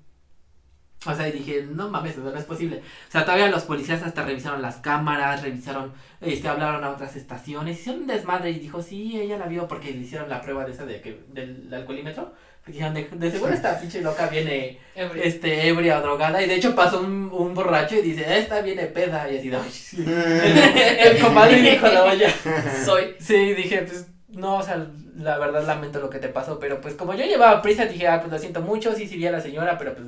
O sea, y dije, no mames, no es posible. O sea, todavía los policías hasta revisaron las cámaras, revisaron, este, hablaron a otras estaciones, hicieron un desmadre y dijo, sí, ella la vio porque le hicieron la prueba de esa de que, del alcoholímetro. Dijeron, de, de seguro esta pinche loca viene Ebrio. este, ebria o drogada. Y de hecho pasó un, un borracho y dice, esta viene peda. Y así, de, "Ay, sí". el comadre dijo, no, vaya. Soy. Sí, dije, pues, no, o sea, la verdad lamento lo que te pasó, pero pues como yo llevaba prisa, dije, ah, pues lo siento mucho, sí, sí vi a la señora, pero pues,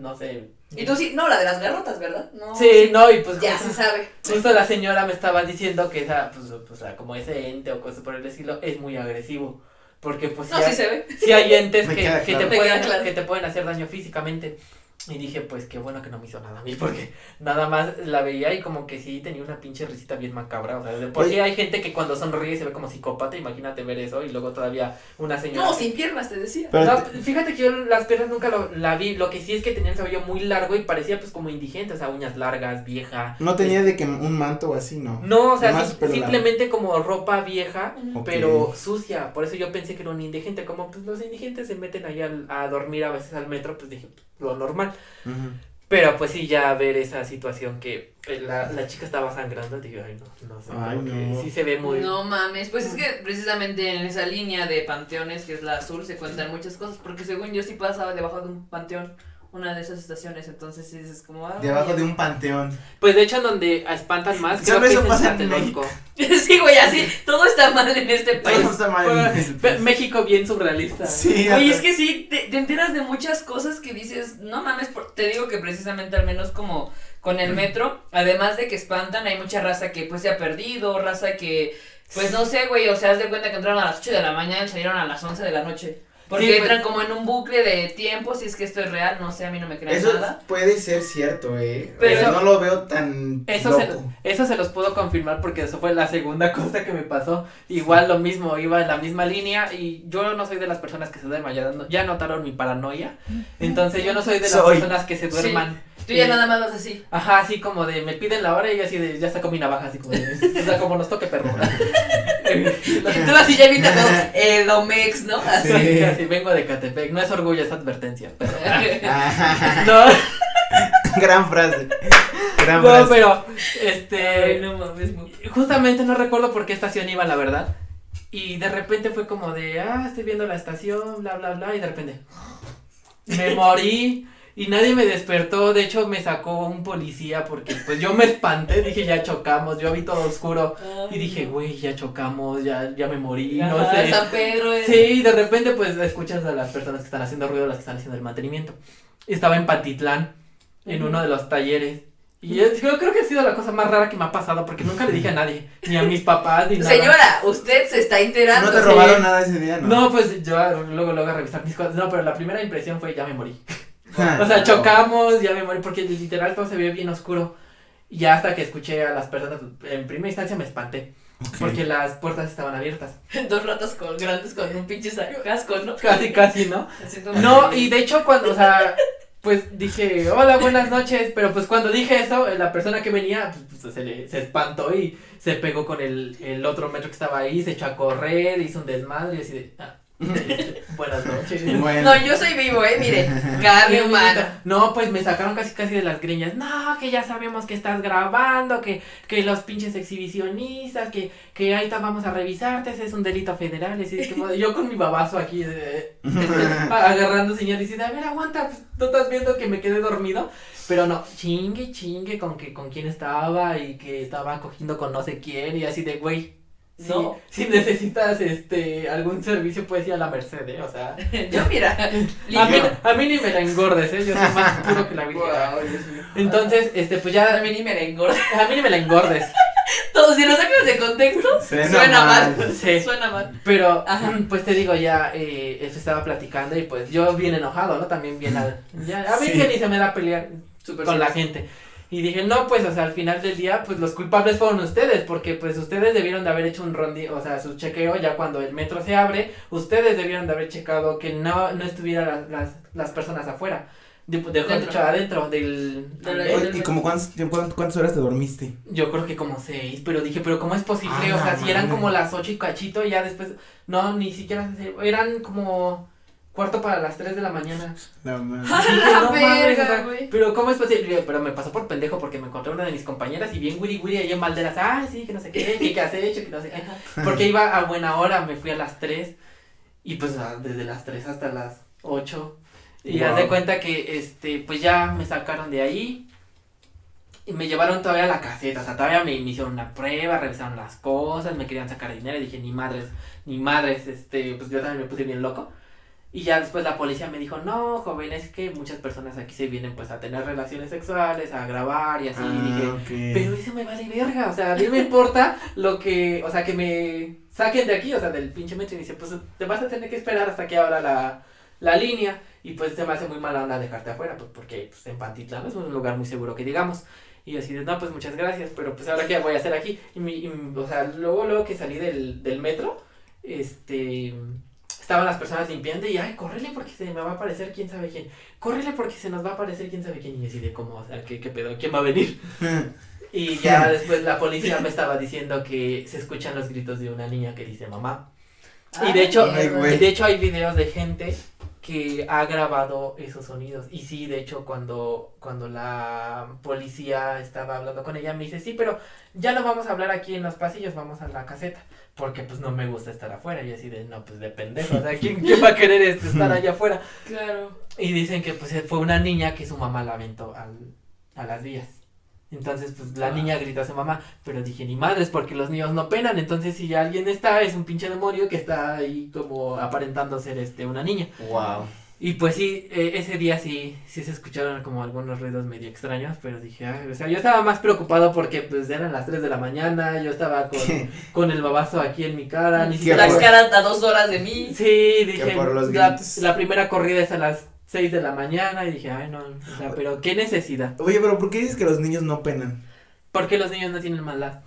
no sé. Y tú sí, no, la de las garrotas, ¿verdad? No. Sí, no, y pues Ya justo, se sabe. justo la señora me estaba diciendo que esa, pues, pues, como ese ente o cosas por el estilo, es muy agresivo. Porque pues No, sí, sí hay, se ve. sí hay entes que, que claro. te pueden, claro. que te pueden hacer daño físicamente. Y dije, pues qué bueno que no me hizo nada a mí, porque nada más la veía y como que sí tenía una pinche risita bien macabra. O sea, de por sí Oye. hay gente que cuando sonríe se ve como psicópata, imagínate ver eso, y luego todavía una señora. No, sin piernas, te decía. Pero No, te- fíjate que yo las piernas nunca lo, la vi, lo que sí es que tenía el cabello muy largo y parecía pues como indigente, o sea, uñas largas, vieja. no tenía de que un manto o así, ¿no. No, o sea, largo. simplemente como ropa vieja, pero sucia. Por eso yo pensé que era un indigente. Como pues los indigentes se meten ahí al- a dormir a veces al metro, pues dije, lo normal. Pero pues sí, ya ver esa situación que eh, la, la chica estaba sangrando, dije, ay, no, no sé. Ay, que. Sí se ve muy. No mames, pues es que precisamente en esa línea de panteones, que es la azul, se cuentan muchas cosas, porque según yo sí pasaba debajo de un panteón, una de esas estaciones, entonces es como... ah, Debajo vaya. de un panteón. Pues de hecho, en donde espantan más, creo que eso es pasa en Tlatelolco. sí, güey, así, todo está mal en este país. Todo está mal en ese Pe- país. México bien surrealista. Sí, Oye, es que sí, te, te enteras de muchas cosas que dices, no mames, por- te digo que precisamente al menos como con el metro, además de que espantan, hay mucha raza que pues se ha perdido, raza que, pues no sé, güey, o sea, haz de cuenta que entraron a las 8 de la mañana y salieron a las 11 de la noche. Porque Sí, pues- entran como en un bucle de tiempo, si es que esto es real, no sé, a mí no me creen Eso nada. puede ser cierto, eh. Pero- Pero no lo veo tan Eso se, loco. eso se los puedo confirmar porque eso fue la segunda cosa que me pasó. Igual lo mismo, iba en la misma línea y yo no soy de las personas que se duermen, ya, no- ya notaron mi paranoia. Entonces yo no soy de las Soy. personas que se Sí. Tú ya eh, nada más vas así. Ajá, así como de me piden la hora y yo así de ya saco mi navaja, así como de, o sea, como nos toque perro. Tú así ya viste todo, eh, Domex, ¿no? Así. Así, así, vengo de Catepec, no es orgullo, es advertencia. Pero, no, gran frase. Gran no, frase. pero, Ay, este, no mames, Justamente no recuerdo por qué estación iba, la verdad. Y de repente fue como de, ah, estoy viendo la estación, bla, bla, bla. Y de repente, me morí. Y nadie me despertó. De hecho, me sacó un policía porque, pues, yo me espanté. Dije, ya chocamos. Yo vi todo oscuro. Y dije, güey, ya chocamos, ya, ya me morí. No Ajá, sé. San Pedro es- Sí, y de repente, pues, escuchas a las personas que están haciendo ruido, las que están haciendo el mantenimiento. Estaba en Pantitlán, en uno de los talleres. Y es- yo creo que ha sido la cosa más rara que me ha pasado, porque nunca le dije a nadie, ni a mis papás, ni nada. Señora, usted se está enterando. No te sí. robaron nada ese día, ¿no? No, pues yo luego, luego a revisar mis cosas. No, pero la primera impresión fue ya me morí. O sea, chocamos, ya me morí, porque literal todo se ve bien oscuro. Y ya hasta que escuché a las personas, en primera instancia me espanté, Ok. porque las puertas estaban abiertas. Dos ratas con grandes con un pinche casco, ¿no? Casi, casi, ¿no? No, y de hecho cuando, o sea, pues dije, hola, buenas noches, pero pues cuando dije eso, la persona que venía, pues, se, le- se espantó y se pegó con el, el otro metro que estaba ahí, se echó a correr, hizo un desmadre y así de, ah, buenas noches. Bueno. No, yo soy vivo, eh, mire, carne humana. No, pues me sacaron casi casi de las greñas. No, que ya sabemos que estás grabando, que, que los pinches exhibicionistas, que, que ahorita vamos a revisarte, ese es un delito federal. Así, es yo con mi babazo aquí de- agarrando señal y dice, a ver, aguanta, pues, tú estás viendo que me quedé dormido. Pero no, chingue, chingue con que con quién estaba y que estaba cogiendo con no sé quién y así de, güey, Si, No. si necesitas este algún servicio puedes ir a la Merced, ¿eh? o sea, Yo, mira, a mí, a ni me la engordes, ¿eh? yo soy más puro que la Virgen. Mío. Entonces, este, pues A ya, mí ni me la engorda. a mí ni me la engordes, Todo, si lo sacas de contexto, suena, mal. Sí. Suena mal. pero, Ajá. pues te digo, ya, eh, eso estaba platicando y pues yo bien enojado, ¿no? También bien al, ya, a mí Sí. que ni se me da pelear con la gente. Y dije, no, pues, o sea, al final del día, pues los culpables fueron ustedes, porque pues ustedes debieron de haber hecho un rondi, o sea, su chequeo ya cuando el metro se abre, ustedes debieron de haber checado que no, no estuvieran las, las, las personas afuera, de, de, Dentro. adentro del... De la- del- Oye, ¿Y como cuántos, cuántas, cuántas horas te dormiste? yo creo que como seis, pero dije, pero ¿cómo es posible? Ah, o sea, si eran como las ocho y cachito, y ya después, no, ni siquiera, eran como cuarto para las tres de la mañana. No mames, verga, o sea, güey. pero ¿cómo es posible? Pero me pasó por pendejo porque me encontré una de mis compañeras y bien wiri wiri ahí en Valderas, ah, sí, que no sé qué, que qué has hecho, que no sé qué. Porque iba a buena hora, me fui a las 3 y pues desde las 3 hasta las 8. Y Wow. haz de cuenta que este pues ya me sacaron de ahí y me llevaron todavía a la caseta, o sea, todavía me, me hicieron una prueba, revisaron las cosas, me querían sacar dinero y dije, ni madres, ni madres, este, pues yo también me puse bien loco. Y ya después la policía me dijo, no, joven, es que muchas personas aquí se vienen pues a tener relaciones sexuales, a grabar y así. y dije, Ah, ok. pero eso me vale verga, o sea, a mí me importa lo que, o sea, que me saquen de aquí, o sea, del pinche metro y dice, pues te vas a tener que esperar hasta que abra la, la línea y pues se me hace muy mala onda dejarte afuera, pues porque pues, en Pantitlán es un lugar muy seguro que digamos. Y así de, no, pues muchas gracias, pero pues ahora qué voy a hacer aquí. Y, mi, y o sea, luego, luego que salí del, del metro, este, estaban las personas limpiando y, ay, córrele porque se me va a aparecer quién sabe quién. Córrele porque se nos va a aparecer quién sabe quién. Y así de, ¿cómo? O sea, ¿qué, qué pedo? ¿Quién va a venir? Y ya después la policía me estaba diciendo que se escuchan los gritos de una niña que dice mamá. Y de hecho, Ay, güey. y de hecho hay videos de gente que ha grabado esos sonidos. Y sí, de hecho, cuando, cuando la policía estaba hablando con ella, me dice, sí, pero ya no vamos a hablar aquí en los pasillos, vamos a la caseta. Porque pues no me gusta estar afuera. Y así de, no, pues de pendejo. O sea, ¿quién, quién va a querer este, estar allá afuera? Claro. Y dicen que pues fue una niña que su mamá la aventó al, a las vías. Entonces, pues la Ah. niña gritó a su mamá, pero dije, ni madres, porque los niños no penan. Entonces, si alguien está, es un pinche demonio que está ahí como aparentando ser este una niña. Wow. Y pues sí, eh, ese día sí, sí se escucharon como algunos ruidos medio extraños, pero dije, ay, o sea, yo estaba más preocupado porque pues eran las 3 de la mañana, yo estaba con, con el babazo aquí en mi cara, ni siquiera... Las caras a dos horas de mí. Sí, dije, por los la, gritos. la primera corrida es a las 6 de la mañana y dije, ay no, o sea, pero qué necesidad. Oye, pero ¿por qué dices que los niños no penan? Porque los niños no tienen maldad.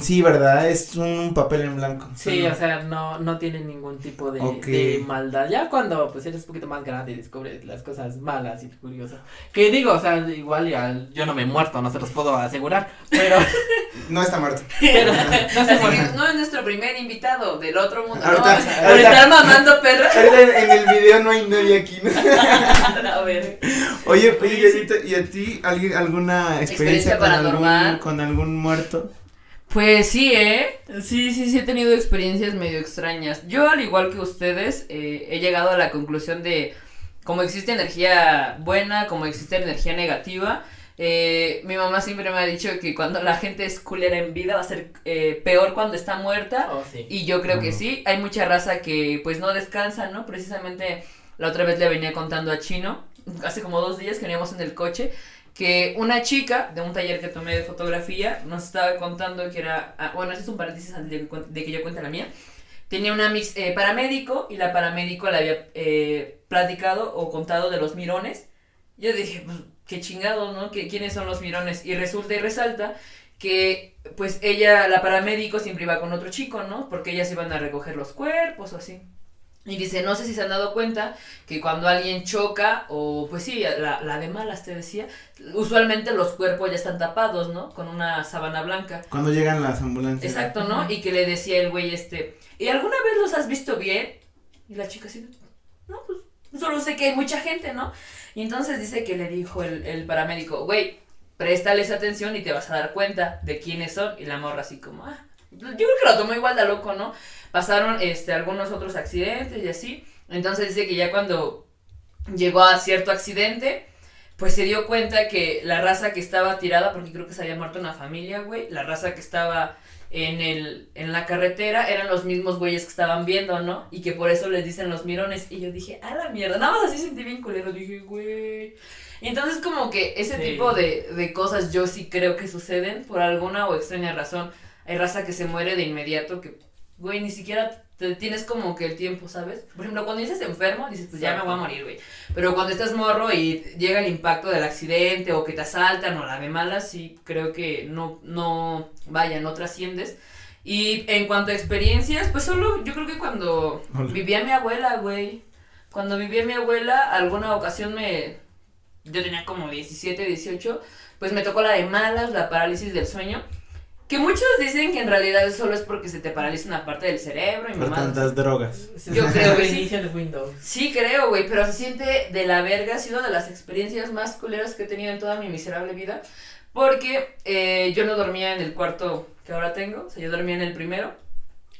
Sí, ¿verdad? Es un papel en blanco. Sí, o sea, no, no tienen ningún tipo de, maldad. Ya cuando pues eres un poquito más grande y descubres las cosas malas y curiosas. Que digo, o sea, igual ya, yo no me he muerto, no se los puedo asegurar, pero, No está muerto. pero no por que no es nuestro primer invitado del otro mundo. Ahorita- no, por ahorita- estar mamando. Ahorita en el video no hay nadie aquí. ¿no? A ver. Oye, oye, y a ti- ¿y a ti alguien, alguna experiencia, Experiencia con, algún, paranormal. con algún muerto? Pues sí, ¿eh? Sí, sí, sí he tenido experiencias medio extrañas. Yo, al igual que ustedes, eh, he llegado a la conclusión de como existe energía buena, como existe energía negativa. eh, mi mamá siempre me ha dicho que cuando la gente es culera en vida va a ser eh, peor cuando está muerta. Oh, sí. Y yo creo que sí, hay mucha raza que pues no descansa, ¿no? Precisamente la otra vez le venía contando a Chino, hace como dos días que veníamos en el coche, que una chica de un taller que tomé de fotografía nos estaba contando que era, ah, bueno, ese es un paréntesis de que, yo cuente la mía, tenía una mix, eh, paramédico y la paramédico le había eh, platicado o contado de los mirones. Yo dije, pues, qué chingados, ¿no? ¿Qué, ¿Quiénes son los mirones? Y resulta y resalta que pues ella, la paramédico, siempre iba con otro chico, ¿no? Porque ellas iban a recoger los cuerpos o así. Y dice, no sé si se han dado cuenta que cuando alguien choca, o pues sí, la, la de malas te decía, usualmente los cuerpos ya están tapados, ¿no? Con una sábana blanca. Cuando llegan las ambulancias. Exacto, ¿no? Y que le decía el güey este, ¿y alguna vez los has visto bien? Y la chica así, no, pues solo sé que hay mucha gente, ¿no? Y entonces dice que le dijo el, el paramédico, güey, préstales atención y te vas a dar cuenta de quiénes son. Y la morra así como, ah, yo creo que lo tomó igual de loco, ¿no? Pasaron este, algunos otros accidentes y así. Entonces dice que ya cuando llegó a cierto accidente, pues se dio cuenta que la raza que estaba tirada, porque creo que se había muerto una familia, güey, la raza que estaba en el en la carretera eran los mismos güeyes que estaban viendo, ¿no? Y que por eso les dicen los mirones. Y yo dije, a la mierda, nada más así sentí bien culero, dije, güey. Y entonces como que ese Sí. tipo de, de cosas yo sí creo que suceden por alguna o extraña razón. Hay raza que se muere de inmediato que, güey, ni siquiera te tienes como que el tiempo, ¿sabes? Por ejemplo, cuando dices enfermo, dices, pues ya me voy a morir, güey. Pero cuando estás morro y llega el impacto del accidente o que te asaltan o la de malas, sí creo que no, no, vaya, no trasciendes. Y en cuanto a experiencias, pues solo yo creo que cuando Hola. vivía mi abuela, güey. Cuando vivía mi abuela, alguna ocasión me... Yo tenía como 17, 18, pues me tocó la de malas, la parálisis del sueño. Que muchos dicen que en realidad solo es porque se te paraliza una parte del cerebro y Por mamadas tantas drogas. Yo creo que sí. Windows. Sí, creo, güey, pero se siente de la verga. Ha sido de las experiencias más culeras que he tenido en toda mi miserable vida. Porque eh, yo no dormía en el cuarto que ahora tengo, o sea, yo dormía en el primero.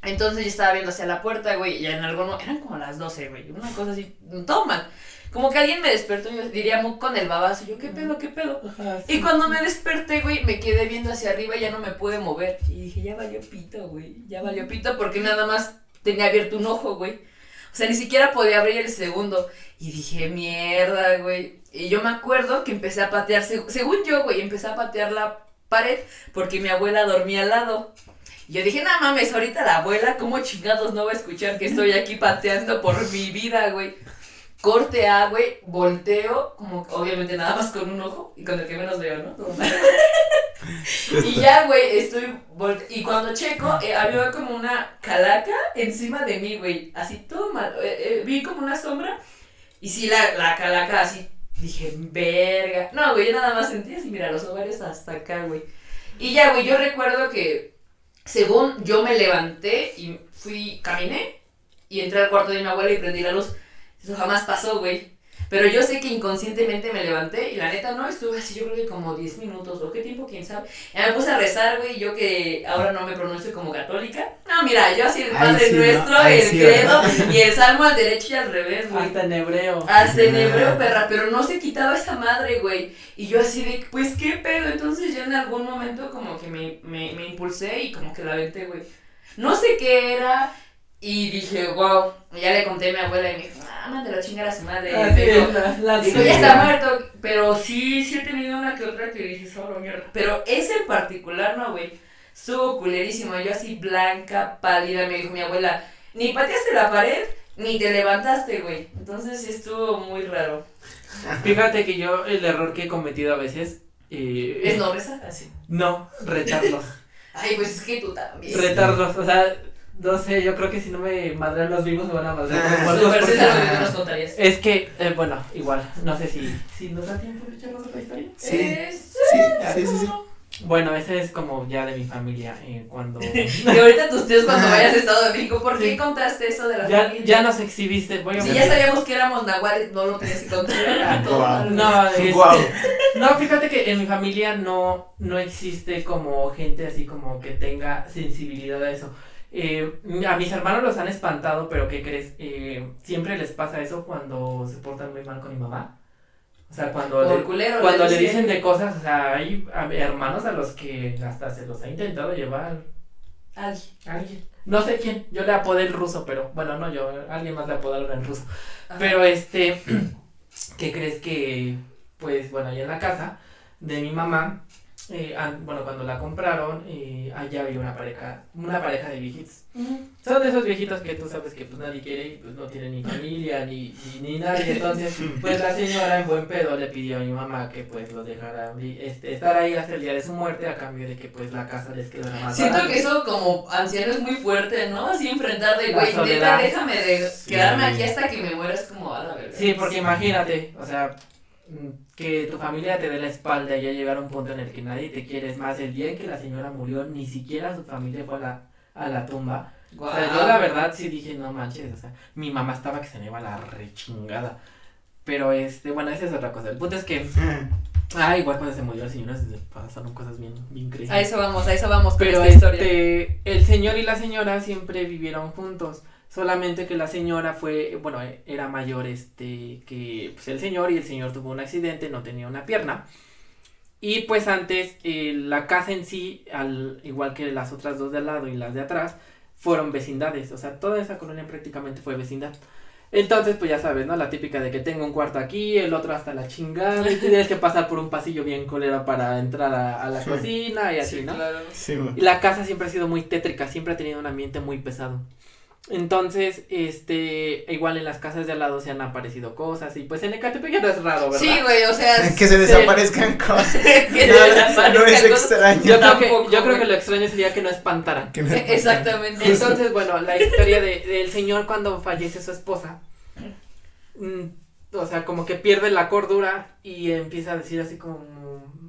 Entonces yo estaba viendo hacia la puerta, güey, y en algo, eran como las 12, güey, una cosa así, todo mal. Como que alguien me despertó, yo diría con el babazo, yo, ¿qué pedo, qué pedo? Y cuando me desperté, güey, me quedé viendo hacia arriba y ya no me pude mover. Y dije, ya valió pito, güey. Ya valió pito porque nada más tenía abierto un ojo, güey. O sea, ni siquiera podía abrir el segundo. Y dije, mierda, güey. Y yo me acuerdo que empecé a patear, seg- según yo, güey, empecé a patear la pared porque mi abuela dormía al lado. Y yo dije, no mames, ahorita la abuela, ¿cómo chingados no va a escuchar que estoy aquí pateando por mi vida, güey? Corte A, güey, volteo, como obviamente nada más con un ojo y con el que menos veo, ¿no? Y ya, güey, estoy Y cuando checo, eh, había como una calaca encima de mí, güey. Así todo mal. eh, eh, vi como una sombra. Y sí, la, la calaca así. Dije, verga. No, güey, yo nada más sentí así, mira, los ovarios hasta acá, güey. Y ya, güey, yo recuerdo que según yo me levanté y fui, caminé y entré al cuarto de mi abuela y prendí la luz. Eso jamás pasó, güey. Pero yo sé que inconscientemente me levanté y la neta no estuve así, yo creo que como 10 minutos o qué tiempo, quién sabe. Ya me puse a rezar, güey, yo que ahora no me pronuncio como católica. No, mira, yo así el Padre. Nuestro, el sí, credo y el salmo al derecho y al revés, güey. Hasta en hebreo. Hasta en hebreo, perra, pero no se quitaba esa madre, güey. Y yo así de, pues qué pedo. Entonces yo en algún momento como que me, me, me impulsé y como que la aventé, güey. No sé qué era. Y dije, wow. Y ya le conté a mi abuela y me dijo, ah, mándalo a chingar a su madre. Digo, es, la, la Digo, Sí. ya está muerto, pero sí, sí he tenido una que otra que dije, solo mierda. Pero ese en particular, no, güey. Estuvo culerísimo. Yo así blanca, pálida, me dijo mi abuela, ni pateaste la pared, ni te levantaste, güey. Entonces sí estuvo muy raro. Fíjate que yo el error que he cometido a veces eh, ¿Es no rezar? Así. no retarlos. Ay, pues es que tú también. retarlos, o sea, no sé, yo creo que si no me madran los vivos me van a madrear los Ah, muertos. Super porque- contarías. Es que, eh, bueno, igual, no sé si, si nos da tiempo de echarnos otra historia. Sí. Eh, Sí, sí, sí, sí. Bueno, ese es como ya de mi familia, eh, cuando... Y ahorita tus tíos cuando vayas a Estado de México, ¿por qué Sí. contaste eso de la ya, familia? ya nos exhibiste, voy a Si ya sabíamos que éramos nahuales, no lo tenías que contar. Mal. No, es- Guau. no, fíjate que en mi familia no, no existe como gente así como que tenga sensibilidad a eso. Eh, a mis hermanos los han espantado, pero ¿qué crees? Eh, siempre les pasa eso cuando se portan muy mal con mi mamá. O sea, cuando, le, culero. cuando le dicen de cosas, o sea, hay a- hermanos a los que hasta se los ha intentado llevar Alguien. alguien. No sé quién, yo le apodé el ruso, pero bueno, no yo, alguien más le apodaron el ruso. Ajá. Pero este, ¿qué crees que, pues bueno, allá en la casa de mi mamá, eh, an- bueno, cuando la compraron, eh, allá había una pareja, una pareja de viejitos. Son de esos viejitos que tú sabes que pues nadie quiere y pues no tienen ni familia ni, ni, ni nadie. Entonces, pues la señora en buen pedo le pidió a mi mamá que pues los dejara este, estar ahí hasta el día de su muerte a cambio de que pues la casa les quedara más Siento barata. que eso como anciano es muy fuerte, ¿no? Así enfrentar de, güey, neta, déjame de Sí. quedarme aquí hasta que me mueras como a la verga. Sí, porque imagínate, o sea, que tu familia te dé la espalda y ya llegar a un punto en el que nadie te quiere. Es más, el día en que la señora murió, ni siquiera su familia fue a la, a la tumba. O sea, yo la verdad sí dije, no manches, o sea, mi mamá estaba que se me iba la rechingada. Pero este, bueno, esa es otra cosa. El punto es que, ah, igual cuando se murió la señora se pasaron cosas bien, bien crazy. A eso vamos, a eso vamos con Pero esta historia. este, el señor y la señora siempre vivieron juntos. Solamente que la señora fue, bueno, eh, era mayor este que pues, el señor y el señor tuvo un accidente, no tenía una pierna. Y pues antes eh, la casa en sí, al igual que las otras dos de al lado y las de atrás, fueron vecindades. O sea, toda esa colonia prácticamente fue vecindad. Entonces, pues ya sabes, ¿no? La típica de que tengo un cuarto aquí, el otro hasta la chingada, y tienes que pasar por un pasillo bien colero para entrar a, a la Sí. cocina y así, Sí, ¿no? claro. Sí, güey. Y la casa siempre ha sido muy tétrica, siempre ha tenido un ambiente muy pesado. Entonces, este, igual en las casas de al lado se han aparecido cosas y pues en Ecatepec ya no es raro, ¿verdad? Sí, güey, o sea. Que se desaparezcan cosas. que No, desaparezcan no es cosas. extraño. Yo, creo que, Tampoco, yo creo que güey. lo extraño sería que no espantaran. Que no- Exactamente. Entonces, bueno, la historia de, del señor cuando fallece su esposa, mm, o sea, como que pierde la cordura y empieza a decir así como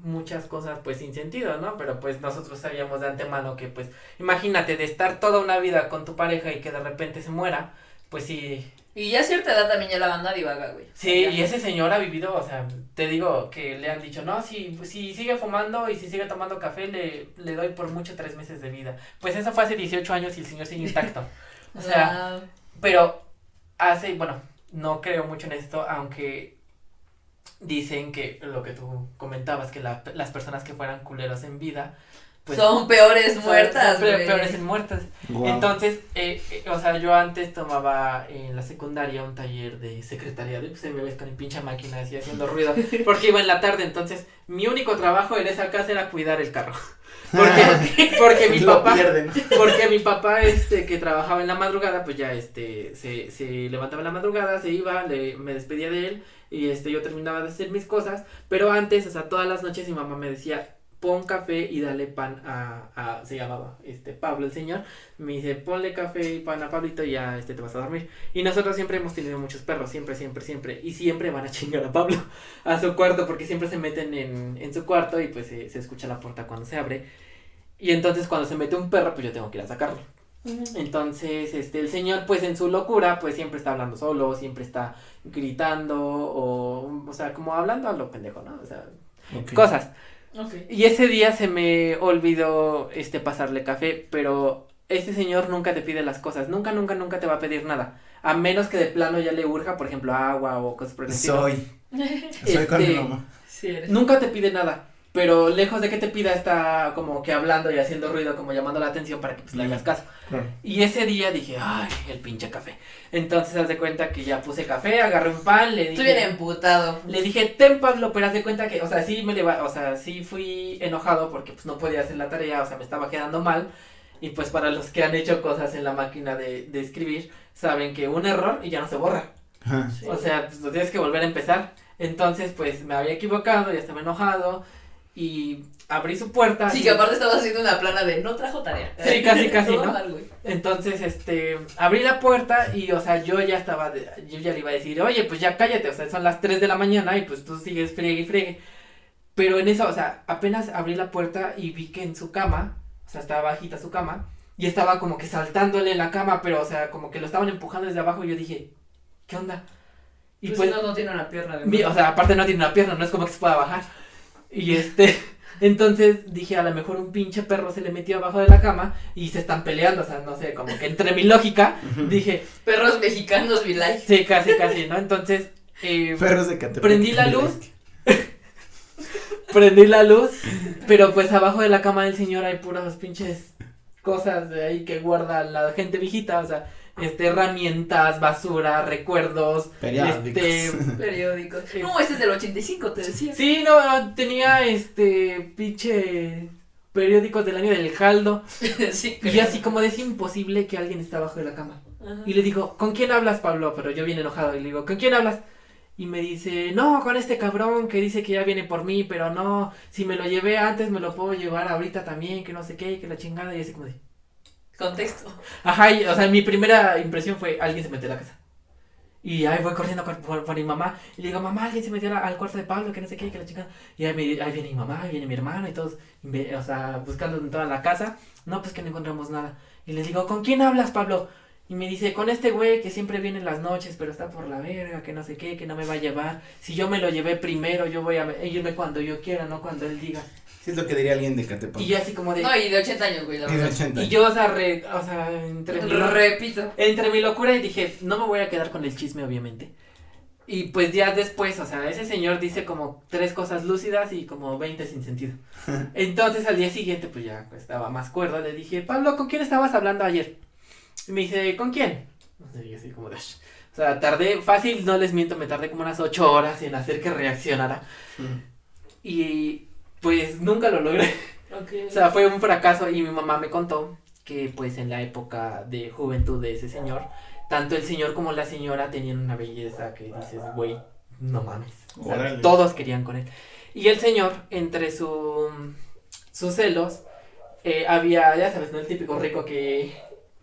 muchas cosas pues sin sentido, ¿no? Pero pues nosotros sabíamos de antemano que pues imagínate de estar toda una vida con tu pareja y que de repente se muera, pues sí, Y ya a cierta edad también ya la banda divaga, güey. Sí, Ya. y ese señor ha vivido, o sea, te digo que le han dicho, no, si, si sigue fumando y si sigue tomando café, le, le doy por mucho tres meses de vida. Pues eso fue hace 18 años y el señor sigue intacto. O sea, pero hace, bueno, no creo mucho en esto, aunque dicen que lo que tú comentabas, que la- las personas que fueran culeros en vida, pues son peores son- muertas, son peores en muertas. Guau. Entonces, eh, eh, o sea, yo antes tomaba en la secundaria un taller de secretariado y pues me ves con mi pinche máquina así haciendo ruido porque iba en la tarde, entonces mi único trabajo en esa casa era cuidar el carro. Porque, porque mi papá, porque mi papá este que trabajaba en la madrugada, pues ya este se, se levantaba en la madrugada, se iba, le, me despedía de él y este yo terminaba de hacer mis cosas, pero antes, o sea, todas las noches mi mamá me decía, "Pon café y dale pan a, a se llamaba este Pablo el señor." Me dice, "Ponle café y pan a Pablito y ya este te vas a dormir." Y nosotros siempre hemos tenido muchos perros, siempre, siempre, siempre. Y siempre van a chingar a Pablo a su cuarto porque siempre se meten en, en su cuarto y pues se, se escucha la puerta cuando se abre. Y entonces cuando se mete un perro, pues yo tengo que ir a sacarlo. Entonces, este, el señor, pues en su locura, pues siempre está hablando solo, siempre está gritando o, o sea, como hablando a lo pendejo, ¿no? O sea, cosas. Y ese día se me olvidó, este, pasarle café, pero este señor nunca te pide las cosas, nunca, nunca, nunca te va a pedir nada. A menos que de plano ya le urja, por ejemplo, agua o cosas por el estilo. Soy. Soy con mi Este, mamá. Sí, eres. Nunca te pide nada. Pero lejos de que te pida está como que hablando y haciendo ruido, como llamando la atención para que pues le hagas caso. Claro. Y ese día dije, ay, el pinche café. Entonces haz de cuenta que ya puse café, agarré un pan, le Estoy bien dije, emputado. le dije, ten Pablo, pero haz de cuenta que, o sea, sí me leva, o sea, sí fui enojado porque pues no podía hacer la tarea, o sea, me estaba quedando mal. Y pues para los que han hecho cosas en la máquina de, de escribir, saben que un error y ya no se borra. Sí. O sea, pues lo tienes que volver a empezar. Entonces, pues me había equivocado, ya estaba enojado y abrí su puerta. Sí, y- que aparte estaba haciendo una plana de no trajo tarea. Sí, casi, casi, ¿no? mal. Entonces, este, abrí la puerta y, o sea, yo ya estaba, de- yo ya le iba a decir, oye, pues ya cállate, o sea, son las 3 de la mañana y pues tú sigues friegue y friegue. Pero en eso, o sea, apenas abrí la puerta y vi que en su cama, o sea, estaba bajita su cama, y estaba como que saltándole en la cama, pero, o sea, como que lo estaban empujando desde abajo y yo dije, ¿qué onda? Y Pues, pues, no, no tiene una pierna. de Mi- o sea, aparte no tiene una pierna, no es como que se pueda bajar. Y este, entonces dije, a lo mejor un pinche perro se le metió abajo de la cama y se están peleando, o sea, no sé, como que entre mi lógica, dije, Perros mexicanos, like. sí, casi, casi, ¿no? Entonces, eh, Perros de Catepec. Prendí la luz. prendí la luz, pero pues abajo de la cama del señor hay puras pinches cosas de ahí que guarda la gente viejita, o sea, este, herramientas, basura, recuerdos, Periódicos. este, Periódicos. No, este es del 85, te decía. Sí, no, tenía este pinche periódicos del año del Jaldo. sí. Y yo así como de es imposible que alguien está abajo de la cama. Ajá. Y le digo, ¿con quién hablas, Pablo? Pero yo bien enojado. Y le digo, ¿con quién hablas? Y me dice, no, con este cabrón que dice que ya viene por mí, pero no, si me lo llevé antes, me lo puedo llevar ahorita también, que no sé qué, que la chingada. Y así como de, Contexto. Ajá, y, o sea, mi primera impresión fue, alguien se metió a la casa. Y ahí voy corriendo por, por- mi mamá. Y le digo, mamá, alguien se metió al cuarto de Pablo, que no sé qué, que la chica. Y ahí, me- ahí viene mi mamá, ahí viene mi hermano y todos, o sea, buscando en toda la casa. No, pues que no encontramos nada. Y les digo, ¿con quién hablas, Pablo? Y me dice, con este güey que siempre viene en las noches, pero está por la verga, que no sé qué, que no me va a llevar. Si yo me lo llevé primero, yo voy a irme cuando yo quiera, no cuando él diga. Sí, es lo que diría alguien de Catepec. Y yo así como de... No, y de 80 años, güey, la Y de verdad. 80. Y yo, o sea, re- o sea, entre mi, Repito. entre mi locura y dije, no me voy a quedar con el chisme, obviamente. Y pues días después, o sea, ese señor dice como tres cosas lúcidas y como 20 sin sentido. Entonces al día siguiente, pues ya estaba más cuerdo, le dije, Pablo, ¿con quién estabas hablando ayer? Y me dice, ¿con quién? No sé, yo así como de... "Sh". O sea, tardé, fácil, no les miento, me tardé como unas ocho horas en hacer que reaccionara. Mm. Y pues nunca lo logré. O sea, fue un fracaso y mi mamá me contó que pues en la época de juventud de ese señor, tanto el señor como la señora tenían una belleza que dices, güey, no mames. O sea, todos querían con él. Y el señor, entre su, sus celos, eh, había, ya sabes, ¿no? El típico rico que,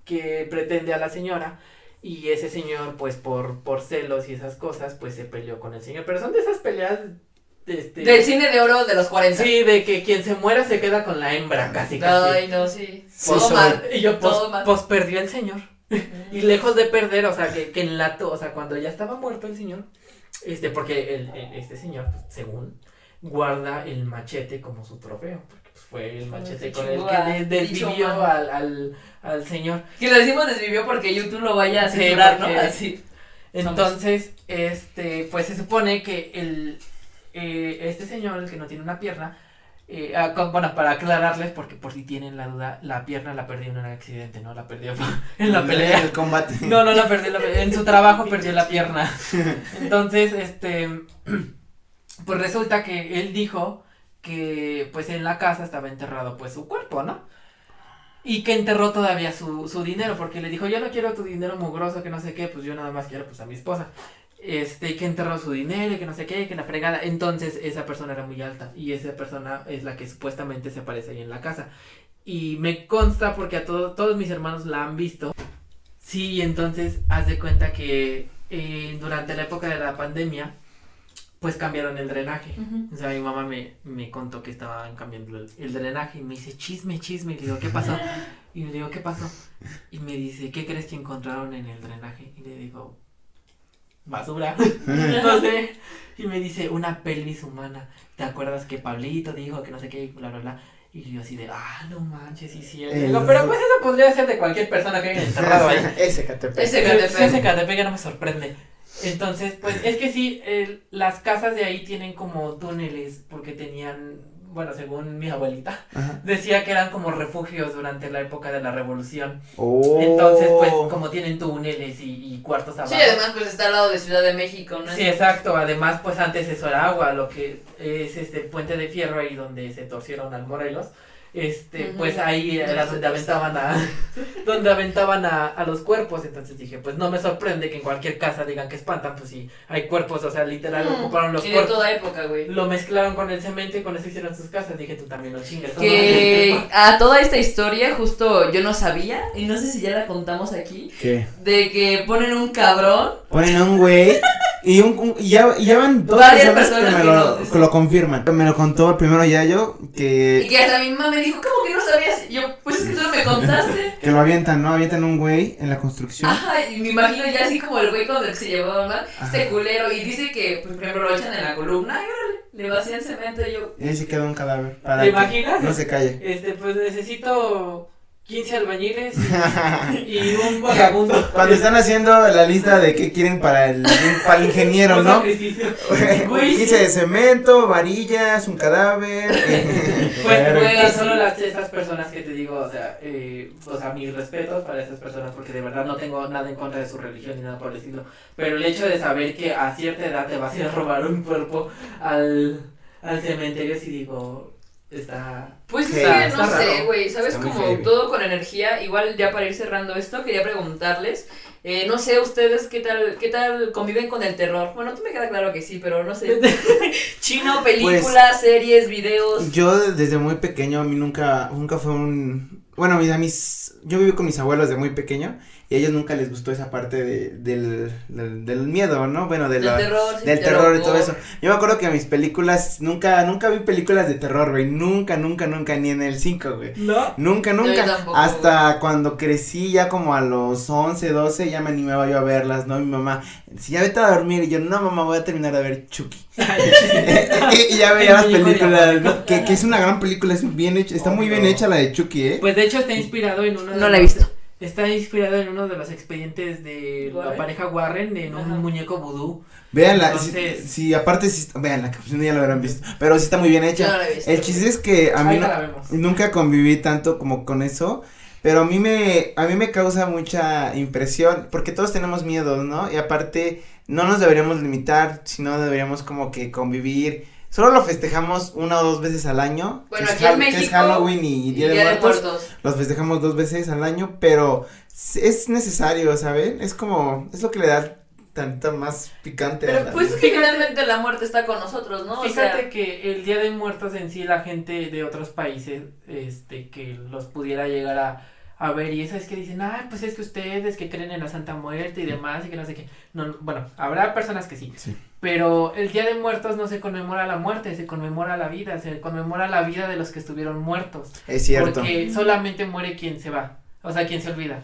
que pretende a la señora. Y ese señor, pues por, por celos y esas cosas, pues se peleó con el señor. Pero son de esas peleas... Este, Del cine de oro de los 40. Sí, de que quien se muera se queda con la hembra, casi casi. Ay, no, sí. Sí, Todo mal. Y yo, pues, Todo mal. pues perdió el señor. Y lejos de perder, o sea, que, que en la, to- o sea, cuando ya estaba muerto el señor, este, porque el, el- este señor, según, guarda el machete como su trofeo, porque pues, fue el machete con el que des- desvivió al, al, al señor. Que le decimos desvivió porque YouTube lo vaya a Sí, censurar, ¿no? porque- Así. Entonces, este, pues se supone que el, eh, este señor, el que no tiene una pierna, eh, ah, bueno, para aclararles, porque por si tienen la duda, la pierna la perdió en un accidente, no la perdió en la pelea. El combate. No, no la perdió, la perdió. en su trabajo perdió la pierna. Entonces, este, pues resulta que él dijo que pues en la casa estaba enterrado pues su cuerpo, ¿no? Y que enterró todavía su, su dinero, porque le dijo, yo no quiero tu dinero mugroso, que no sé qué, pues yo nada más quiero pues a mi esposa. Este, que enterró su dinero, y que no sé qué, que la fregada. Entonces, esa persona era muy alta, y esa persona es la que supuestamente se aparece ahí en la casa. Y me consta porque a todos, todos mis hermanos la han visto. Sí, entonces haz de cuenta que eh, durante la época de la pandemia, pues cambiaron el drenaje. O sea, mi mamá me, me contó que estaban cambiando el, el drenaje y me dice, chisme, chisme. Y le digo, ¿qué pasó? Y le digo, ¿qué pasó? Y me dice, ¿qué crees que encontraron en el drenaje? Y le digo, basura. no sé. Y me dice, una pelvis humana. ¿Te acuerdas que Pablito dijo que no sé qué, bla, bla, bla? Y yo así de, ah, no manches, sí, sí. El- Digo, pero pues eso podría ser de cualquier persona que haya enterrado ahí. Ese Catepec. Ese Pero Catepec. ese Catepec ya no me sorprende. Entonces, pues es que sí, el- las casas de ahí tienen como túneles porque tenían, bueno, según mi abuelita, Ajá. decía que eran como refugios durante la época de la revolución. Oh. Entonces, pues como tienen túneles y, y cuartos abajo. Sí, además pues está al lado de Ciudad de México, ¿no? Sí, exacto. Además, pues antes eso era agua, lo que es este puente de fierro ahí donde se torcieron al Morelos. Este, pues ahí No era donde aventaban a, donde aventaban a, a los cuerpos. Entonces dije, pues no me sorprende que en cualquier casa digan que espantan, pues sí, hay cuerpos, o sea, literal Mm, ocuparon los de cuerpos. toda época, güey. Lo mezclaron con el cemento y con eso hicieron sus casas. Dije, tú también lo chingas. ¿no? Que a toda esta historia justo yo no sabía, y no sé si ya la contamos aquí, ¿Qué? de que ponen un cabrón. Ponen a un güey y, un, un- y ya, van dos personas, personas que me que lo, que lo confirman. Me lo contó el primero Yayo Y que, que hasta mi mamá me dijo, ¿cómo que no sabías? Y yo, pues es que tú no me contaste. que lo avientan, ¿no? Avientan un güey en la construcción. Ajá, y me imagino ya así como el güey con el que se llevaba mal, este Ajá. culero, y dice que, pues, por ejemplo, lo echan en la columna, y órale, le vacían cemento, y yo, Y ahí se queda un cadáver. Para ¿Te que imaginas? No se calle. Este, pues necesito 15 albañiles y, y un vagabundo. Cuando están haciendo la lista de qué quieren para el, para el ingeniero, ¿no? Güey, 15 de cemento, varillas, un cadáver. eh, Pues, verga. güey, solo las esas personas que te digo, o sea, eh, o sea, mis respetos para esas personas porque de verdad no tengo nada en contra de su religión ni nada por el estilo, pero el hecho de saber que a cierta edad te vas a ir a robar un cuerpo al, al cementerio, si digo, está... Pues es Sí, que está no sé, güey, ¿sabes? Está Como todo con energía, igual ya para ir cerrando esto, quería preguntarles, eh, no sé ustedes qué tal, qué tal conviven con el terror. Bueno, tú me queda claro que sí, pero no sé. Chino, películas, series, videos. Yo desde muy pequeño, a mí nunca, nunca fue un... Bueno, mis, a mis, yo viví con mis abuelos desde muy pequeño, y a ellos nunca les gustó esa parte de, del, del, del miedo, ¿no? Bueno, de Del la, terror, sí, del te terror y todo eso. Yo me acuerdo que mis películas, nunca, nunca vi películas de terror, güey, nunca, nunca, nunca, ni en el 5, güey. No. Nunca, Yo nunca. tampoco, Hasta cuando crecí, ya como a los 11, 12, ya me animaba yo a verlas, ¿no? Mi mamá, si ya vete a dormir, y yo, no, mamá, voy a terminar de ver Chucky. y ya veía las películas. ¿no? que, que es una gran película, es bien hecha, está muy bien Obvio. hecha la de Chucky, ¿eh? Pues de hecho está inspirado en uno de No la he visto. Está inspirado en uno de los expedientes de la ¿Warren? pareja Warren en un muñeco vudú. Véanla, si, Entonces- si aparte, si, véanla, que pues ya lo habrán visto, pero sí está muy bien Yo hecha. no la he visto. El chiste es que a mí no, nunca conviví tanto como con eso, pero a mí me a mí me causa mucha impresión porque todos tenemos miedos, ¿no? Y aparte no nos deberíamos limitar, sino deberíamos como que convivir. Solo lo festejamos una o dos veces al año. Bueno, que es aquí en Hal- que es México, Halloween y, Y Día, de, Muertos. Los festejamos dos veces al año, pero es necesario, ¿saben? Es como es lo que le da tanta más picante a Pero la pues vida. es que finalmente la muerte está con nosotros, ¿no? O Fíjate sea, que el Día de Muertos en sí la gente de otros países este que los pudiera llegar a, a ver y eso es que dicen, "Ah, pues es que ustedes que creen en la Santa Muerte y demás y que no sé qué." No, bueno, habrá personas que sí, Sí. Pero el Día de Muertos no se conmemora la muerte, se conmemora la vida, se conmemora la vida de los que estuvieron muertos, Es cierto. porque solamente muere quien se va, o sea, quien se olvida.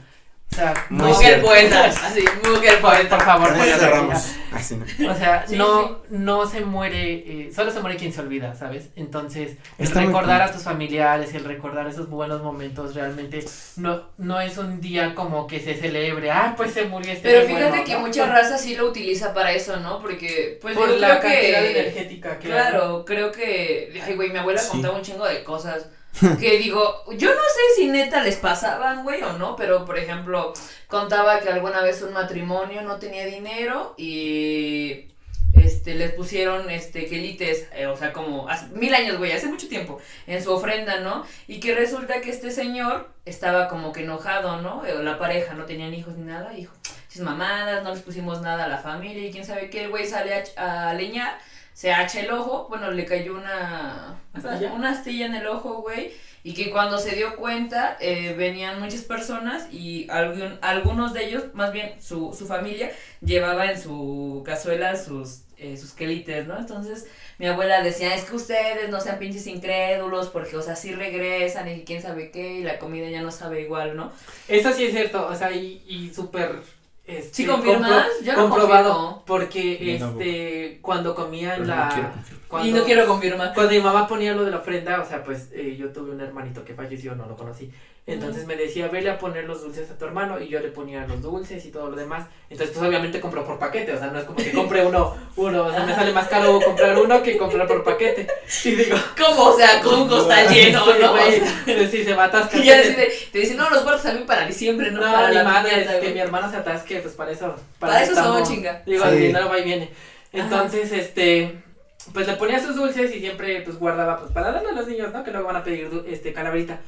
O sea, Muy mujer cierto. poeta, así, mujer por, poeta. por favor, cerramos. Así no. o sea, Sí, no, no se muere, eh, solo se muere quien se olvida, ¿sabes? Entonces, el Está recordar a tus familiares, el recordar esos buenos momentos, realmente no, no es un día como que se celebre, ah, pues se murió este Pero fíjate bueno, que ¿no? mucha raza sí lo utiliza para eso, ¿no? Porque, pues por yo la creo cantidad que... energética que hay. Claro, creo que, ay, güey, mi abuela Sí. contaba un chingo de cosas que digo, yo no sé si neta les pasaban, güey, o no, pero por ejemplo, contaba que alguna vez un matrimonio no tenía dinero y este les pusieron este quelites, eh, o sea, como hace mil años, güey, hace mucho tiempo, en su ofrenda, ¿no? Y que resulta que este señor estaba como que enojado, ¿no? Eh, La pareja no tenían hijos ni nada, "Chis mamadas, no les pusimos nada a la familia y quién sabe qué, el güey sale a leñar se hacha el ojo, bueno, le cayó una ¿Astilla? una astilla en el ojo, güey, y que cuando se dio cuenta eh, venían muchas personas y algún- algunos de ellos, más bien su, su familia, llevaba en su cazuela sus, eh, sus quelites, ¿no? Entonces mi abuela decía, es que ustedes no sean pinches incrédulos porque, o sea, sí regresan y quién sabe qué y la comida ya no sabe igual, ¿no? Eso sí es cierto, o sea, y, y súper... Este, ¿Sí confirmas? Yo no comprobado, confirmo. porque Yo este, cuando comía en no la... quiero confirmar. cuando- Y no quiero confirmar. Cuando mi mamá ponía lo de la ofrenda, o sea, pues eh, yo tuve un hermanito que falleció, no lo conocí. Entonces me decía, vele a poner los dulces a tu hermano y yo le ponía los dulces y todo lo demás. Entonces, pues obviamente compró por paquete, o sea, no es como que compre uno, uno, o sea, me sale más caro comprar uno que comprar por paquete. Y digo, ¿Cómo? O sea, con un costal lleno, sí, ¿no? güey, sí, se va a atascar. Y ya de- te dicen, no, los guardas a mí para diciembre, no, No, para la madre, piñata, que güey". mi hermano se atasque, pues para eso. Para eso son, estamos. chinga. Digo, Sí. el dinero va y viene. Entonces, este, pues le ponía sus dulces y siempre, pues guardaba, pues para darle a los niños, ¿no? Que luego van a pedir, este, calaverita.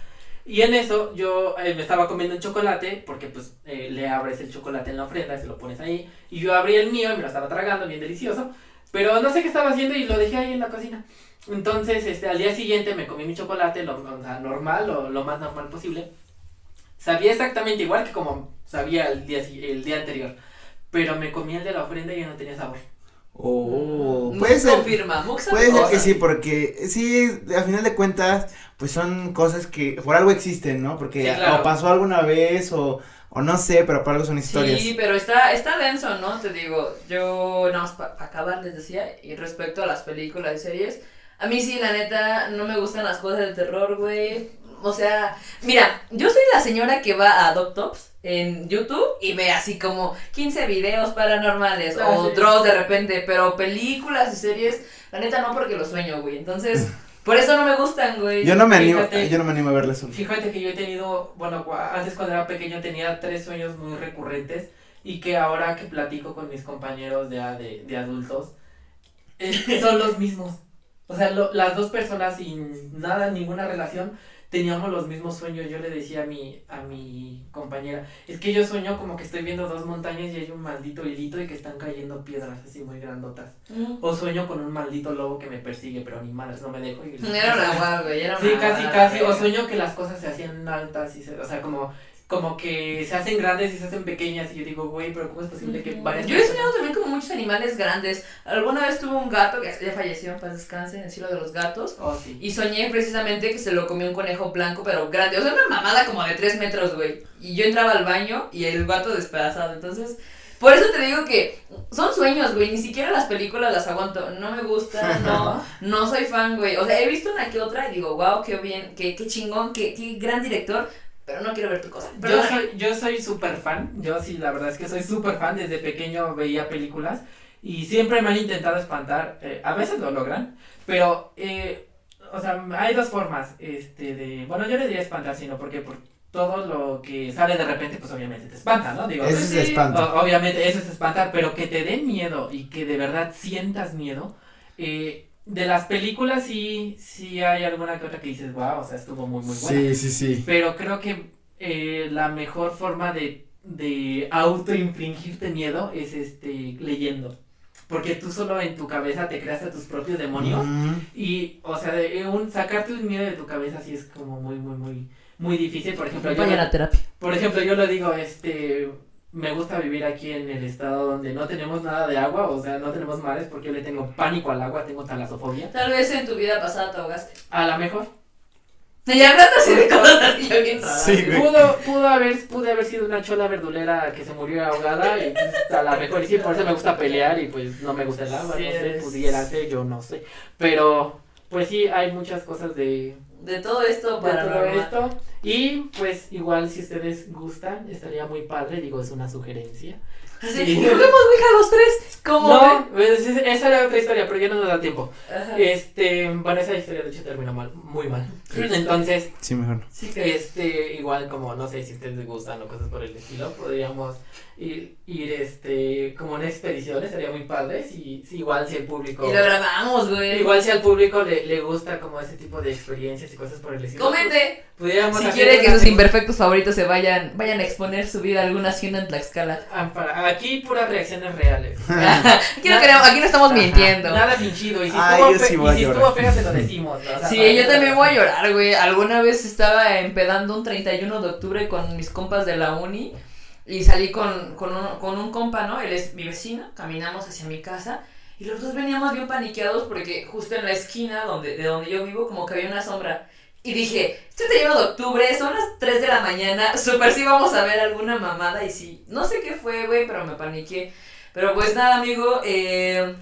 Y en eso yo eh, me estaba comiendo un chocolate, porque pues eh, le abres el chocolate en la ofrenda y se lo pones ahí. Y yo abrí el mío y me lo estaba tragando, bien delicioso. Pero no sé qué estaba haciendo y lo dejé ahí en la cocina. Entonces, este, al día siguiente me comí mi chocolate, lo, o sea, normal, lo, lo más normal posible. Sabía exactamente igual que como sabía el día, si- el día anterior. Pero me comí el de la ofrenda y ya no tenía sabor. Oh, Mux puede ser. confirma, Mux Puede ser que sí, porque sí, a final de cuentas, pues son cosas que por algo existen, ¿no? Porque Sí, claro. o pasó alguna vez o, o no sé, pero por algo son historias. Sí, pero está, está denso, ¿no? Te digo, yo, nada más para acabar les decía, y respecto a las películas y series, a mí sí, la neta, no me gustan las cosas de terror, güey. O sea, mira, yo soy la señora que va a DocTops en YouTube y ve así como 15 videos paranormales Ah, o sí. drops de repente, pero películas y series, la neta no porque lo sueño, güey. Entonces, por eso no me gustan, güey. Yo no me animo, Fíjate. yo no me animo a verlas. un- Fíjate que yo he tenido, bueno, antes cuando era pequeño tenía tres sueños muy recurrentes y que ahora que platico con mis compañeros de, de, de adultos, eh, son los mismos. O sea, lo- las dos personas sin nada, ninguna relación, teníamos los mismos sueños. Yo le decía a mi, a mi compañera, es que yo sueño como que estoy viendo dos montañas y hay un maldito hilito y que están cayendo piedras así muy grandotas. Mm. O sueño con un maldito lobo que me persigue, pero ni madres, no me dejo. Y Era una era Sí, una casi, guau, casi. güey. O sueño que las cosas se hacían altas y se, o sea, como como que se hacen grandes y se hacen pequeñas y yo digo, güey, pero ¿cómo es posible que varias Yo he soñado también como muchos animales grandes. Alguna vez tuve un gato que ya falleció, en paz descanse, en el cielo de los gatos. Oh, sí. Y soñé precisamente que se lo comió un conejo blanco, pero grande. O sea, una mamada como de 3 metros, güey. Y yo entraba al baño y el gato despedazado. Entonces, por eso te digo que son sueños, güey. Ni siquiera las películas las aguanto. No me gustan, no, no soy fan, güey. O sea, he visto una que otra y digo, wow, qué bien, qué, qué chingón, qué, qué gran director. Pero no quiero ver tu cosa. Yo soy, yo soy súper fan, yo sí, la verdad es que soy súper fan, desde pequeño veía películas y siempre me han intentado espantar, eh, a veces lo logran, pero, eh, o sea, hay dos formas, este, de, bueno, yo le diría espantar, sino porque por todo lo que sale de repente, pues obviamente te espanta, ¿no? Digo, Eso pues, es sí. espanto. obviamente eso es espantar, pero que te dé miedo y que de verdad sientas miedo, eh, de las películas sí, sí hay alguna que otra que dices, wow, o sea, estuvo muy, muy buena. Sí, sí, sí. Pero creo que eh, la mejor forma de, de autoinfringirte miedo es este leyendo. Porque tú solo en tu cabeza te creas a tus propios demonios. Mm. Y, o sea, de un, sacarte un miedo de tu cabeza sí es como muy, muy, muy, muy difícil. Por ejemplo, yo, vayan a terapia. por ejemplo, yo lo digo, este, me gusta vivir aquí en el estado donde no tenemos nada de agua, o sea, no tenemos mares porque yo le tengo pánico al agua, tengo talasofobia. Tal vez en tu vida pasada te ahogaste. A lo mejor. Y hablando así de cosas así bien raras. Sí, güey. Pudo, pudo haber, pude haber sido una chola verdulera que se murió ahogada y pues, a lo mejor y sí, por eso me gusta pelear y pues no me gusta el agua, Sí, no sé, es- pudiera ser, yo no sé. Pero, pues sí, hay muchas cosas de, De todo esto de para todo esto. Y pues igual si ustedes gustan, estaría muy padre, digo, es una sugerencia. Así, Sí. juguemos Ouija los tres. ¿Cómo? No, pues, es- esa era otra historia, pero ya no nos da tiempo. Ajá. Este, bueno, esa historia de hecho terminó mal, muy mal. Entonces, Sí, mejor. Este, igual como no sé si ustedes les gustan o cosas por el estilo, podríamos ir, ir este, como en expediciones, sería muy padre, si, si igual si el público, Y lo grabamos, güey. igual si al público le, le gusta como ese tipo de experiencias y cosas por el estilo. Comente Pudiéramos si quiere que sus imperfectos favoritos se vayan, vayan a exponer su vida a alguna hacienda en Tlaxcala. Ah, para- aquí puras reacciones reales. aquí, no queremos, aquí no estamos Ajá, mintiendo. Nada fingido, y si, Ay, estuvo, fe- sí y si estuvo feo se lo decimos. ¿no? O sea, Sí, yo también voy a llorar, Alguna vez estaba empedando un 31 de octubre con mis compas de la uni y salí con, con, un, con un compa, ¿no? Él es mi vecino, caminamos hacia mi casa y los dos veníamos bien paniqueados porque justo en la esquina donde, de donde yo vivo como que había una sombra. Y dije, este 31 de octubre, son las 3 de la mañana, super sí vamos a ver alguna mamada y sí, no sé qué fue, güey, pero me paniqué. Pero pues nada, amigo, eh,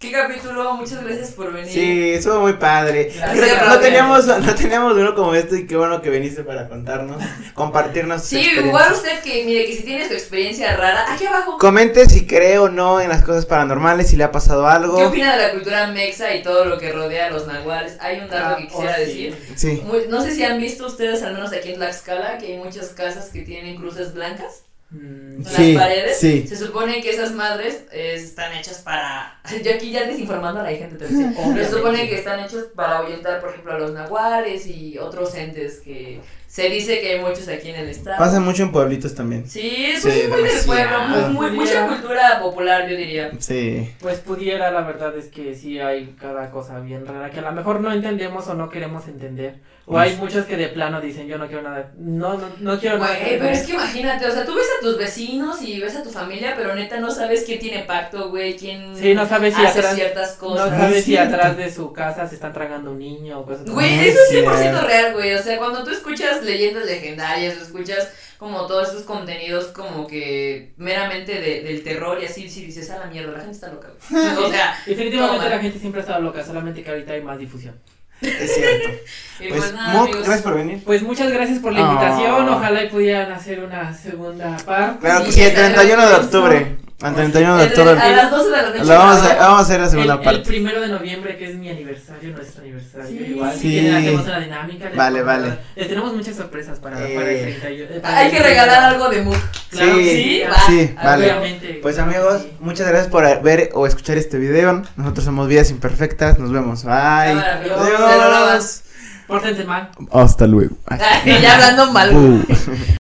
¿qué capítulo? Muchas gracias por venir. Sí, estuvo muy padre. Gracias, no teníamos, no teníamos uno como este y qué bueno que viniste para contarnos, compartirnos. Sí, igual usted que, mire, que si tiene su experiencia rara, aquí abajo. Comente si cree o no en las cosas paranormales, si le ha pasado ¿Qué algo. opina de la cultura mexa y todo lo que rodea a los nahuales? Hay un dato Ah, que quisiera oh, sí. decir. Sí. Muy- no sé si han visto ustedes, al menos aquí en Tlaxcala, que hay muchas casas que tienen cruces blancas Mm, Sí, las paredes. sí. Se supone que esas madres eh, están hechas para. Yo aquí ya desinformando a la gente, te decía. Pero se supone que están hechos para ahuyentar, por ejemplo, a los nahuales y otros entes que se dice que hay muchos aquí en el estado. Pasa mucho en pueblitos también. Sí, es Sí, muy, del pueblo, muy, muy- mucha cultura popular, yo diría. Sí. Pues pudiera, la verdad es que sí hay cada cosa bien rara que a lo mejor no entendemos o no queremos entender. O hay muchos que de plano dicen yo no quiero nada, no, no, no quiero nada. Güey, pero ver". es que imagínate, o sea, tú ves a tus vecinos y ves a tu familia, pero neta no sabes quién tiene pacto, güey, quién Sí, no sabes si hace atrás- ciertas No cosas. sabes si atrás de su casa se están tragando un niño o cosas así. Güey, eso es 100% cierto. real, güey. O sea, cuando tú escuchas leyendas legendarias, o escuchas como todos estos contenidos como que meramente de, del terror y así, sí dices, a la mierda, la gente está loca, güey. O sea, Definitivamente Toma. la gente siempre ha estado loca, solamente que ahorita hay más difusión. Es cierto. y Pues, pues nada, Moc, amigos. gracias por venir. Pues muchas gracias por la Ah. invitación, ojalá y pudieran hacer una segunda parte. Claro que Sí, sí, el está 31 de octubre. El 31 de El- octubre. a las 12 de la noche. Vamos a, vamos a hacer la segunda el, el parte. primero de noviembre, que es mi aniversario, nuestro aniversario. Sí. Igual, si Sí. quieren, hacemos una dinámica. Vale, vale. Les tenemos muchas sorpresas para, Eh, para el 31. eh, para Hay el que 31. regalar algo de Mook. Claro Sí, sí, va. sí, a vale. Obviamente. Pues amigos, sí. muchas gracias por ver o escuchar este video. Nosotros somos Vidas Imperfectas. Nos vemos. Bye. Adiós. Lavas. Pórtense mal. Hasta luego. ya hablando mal. Uh.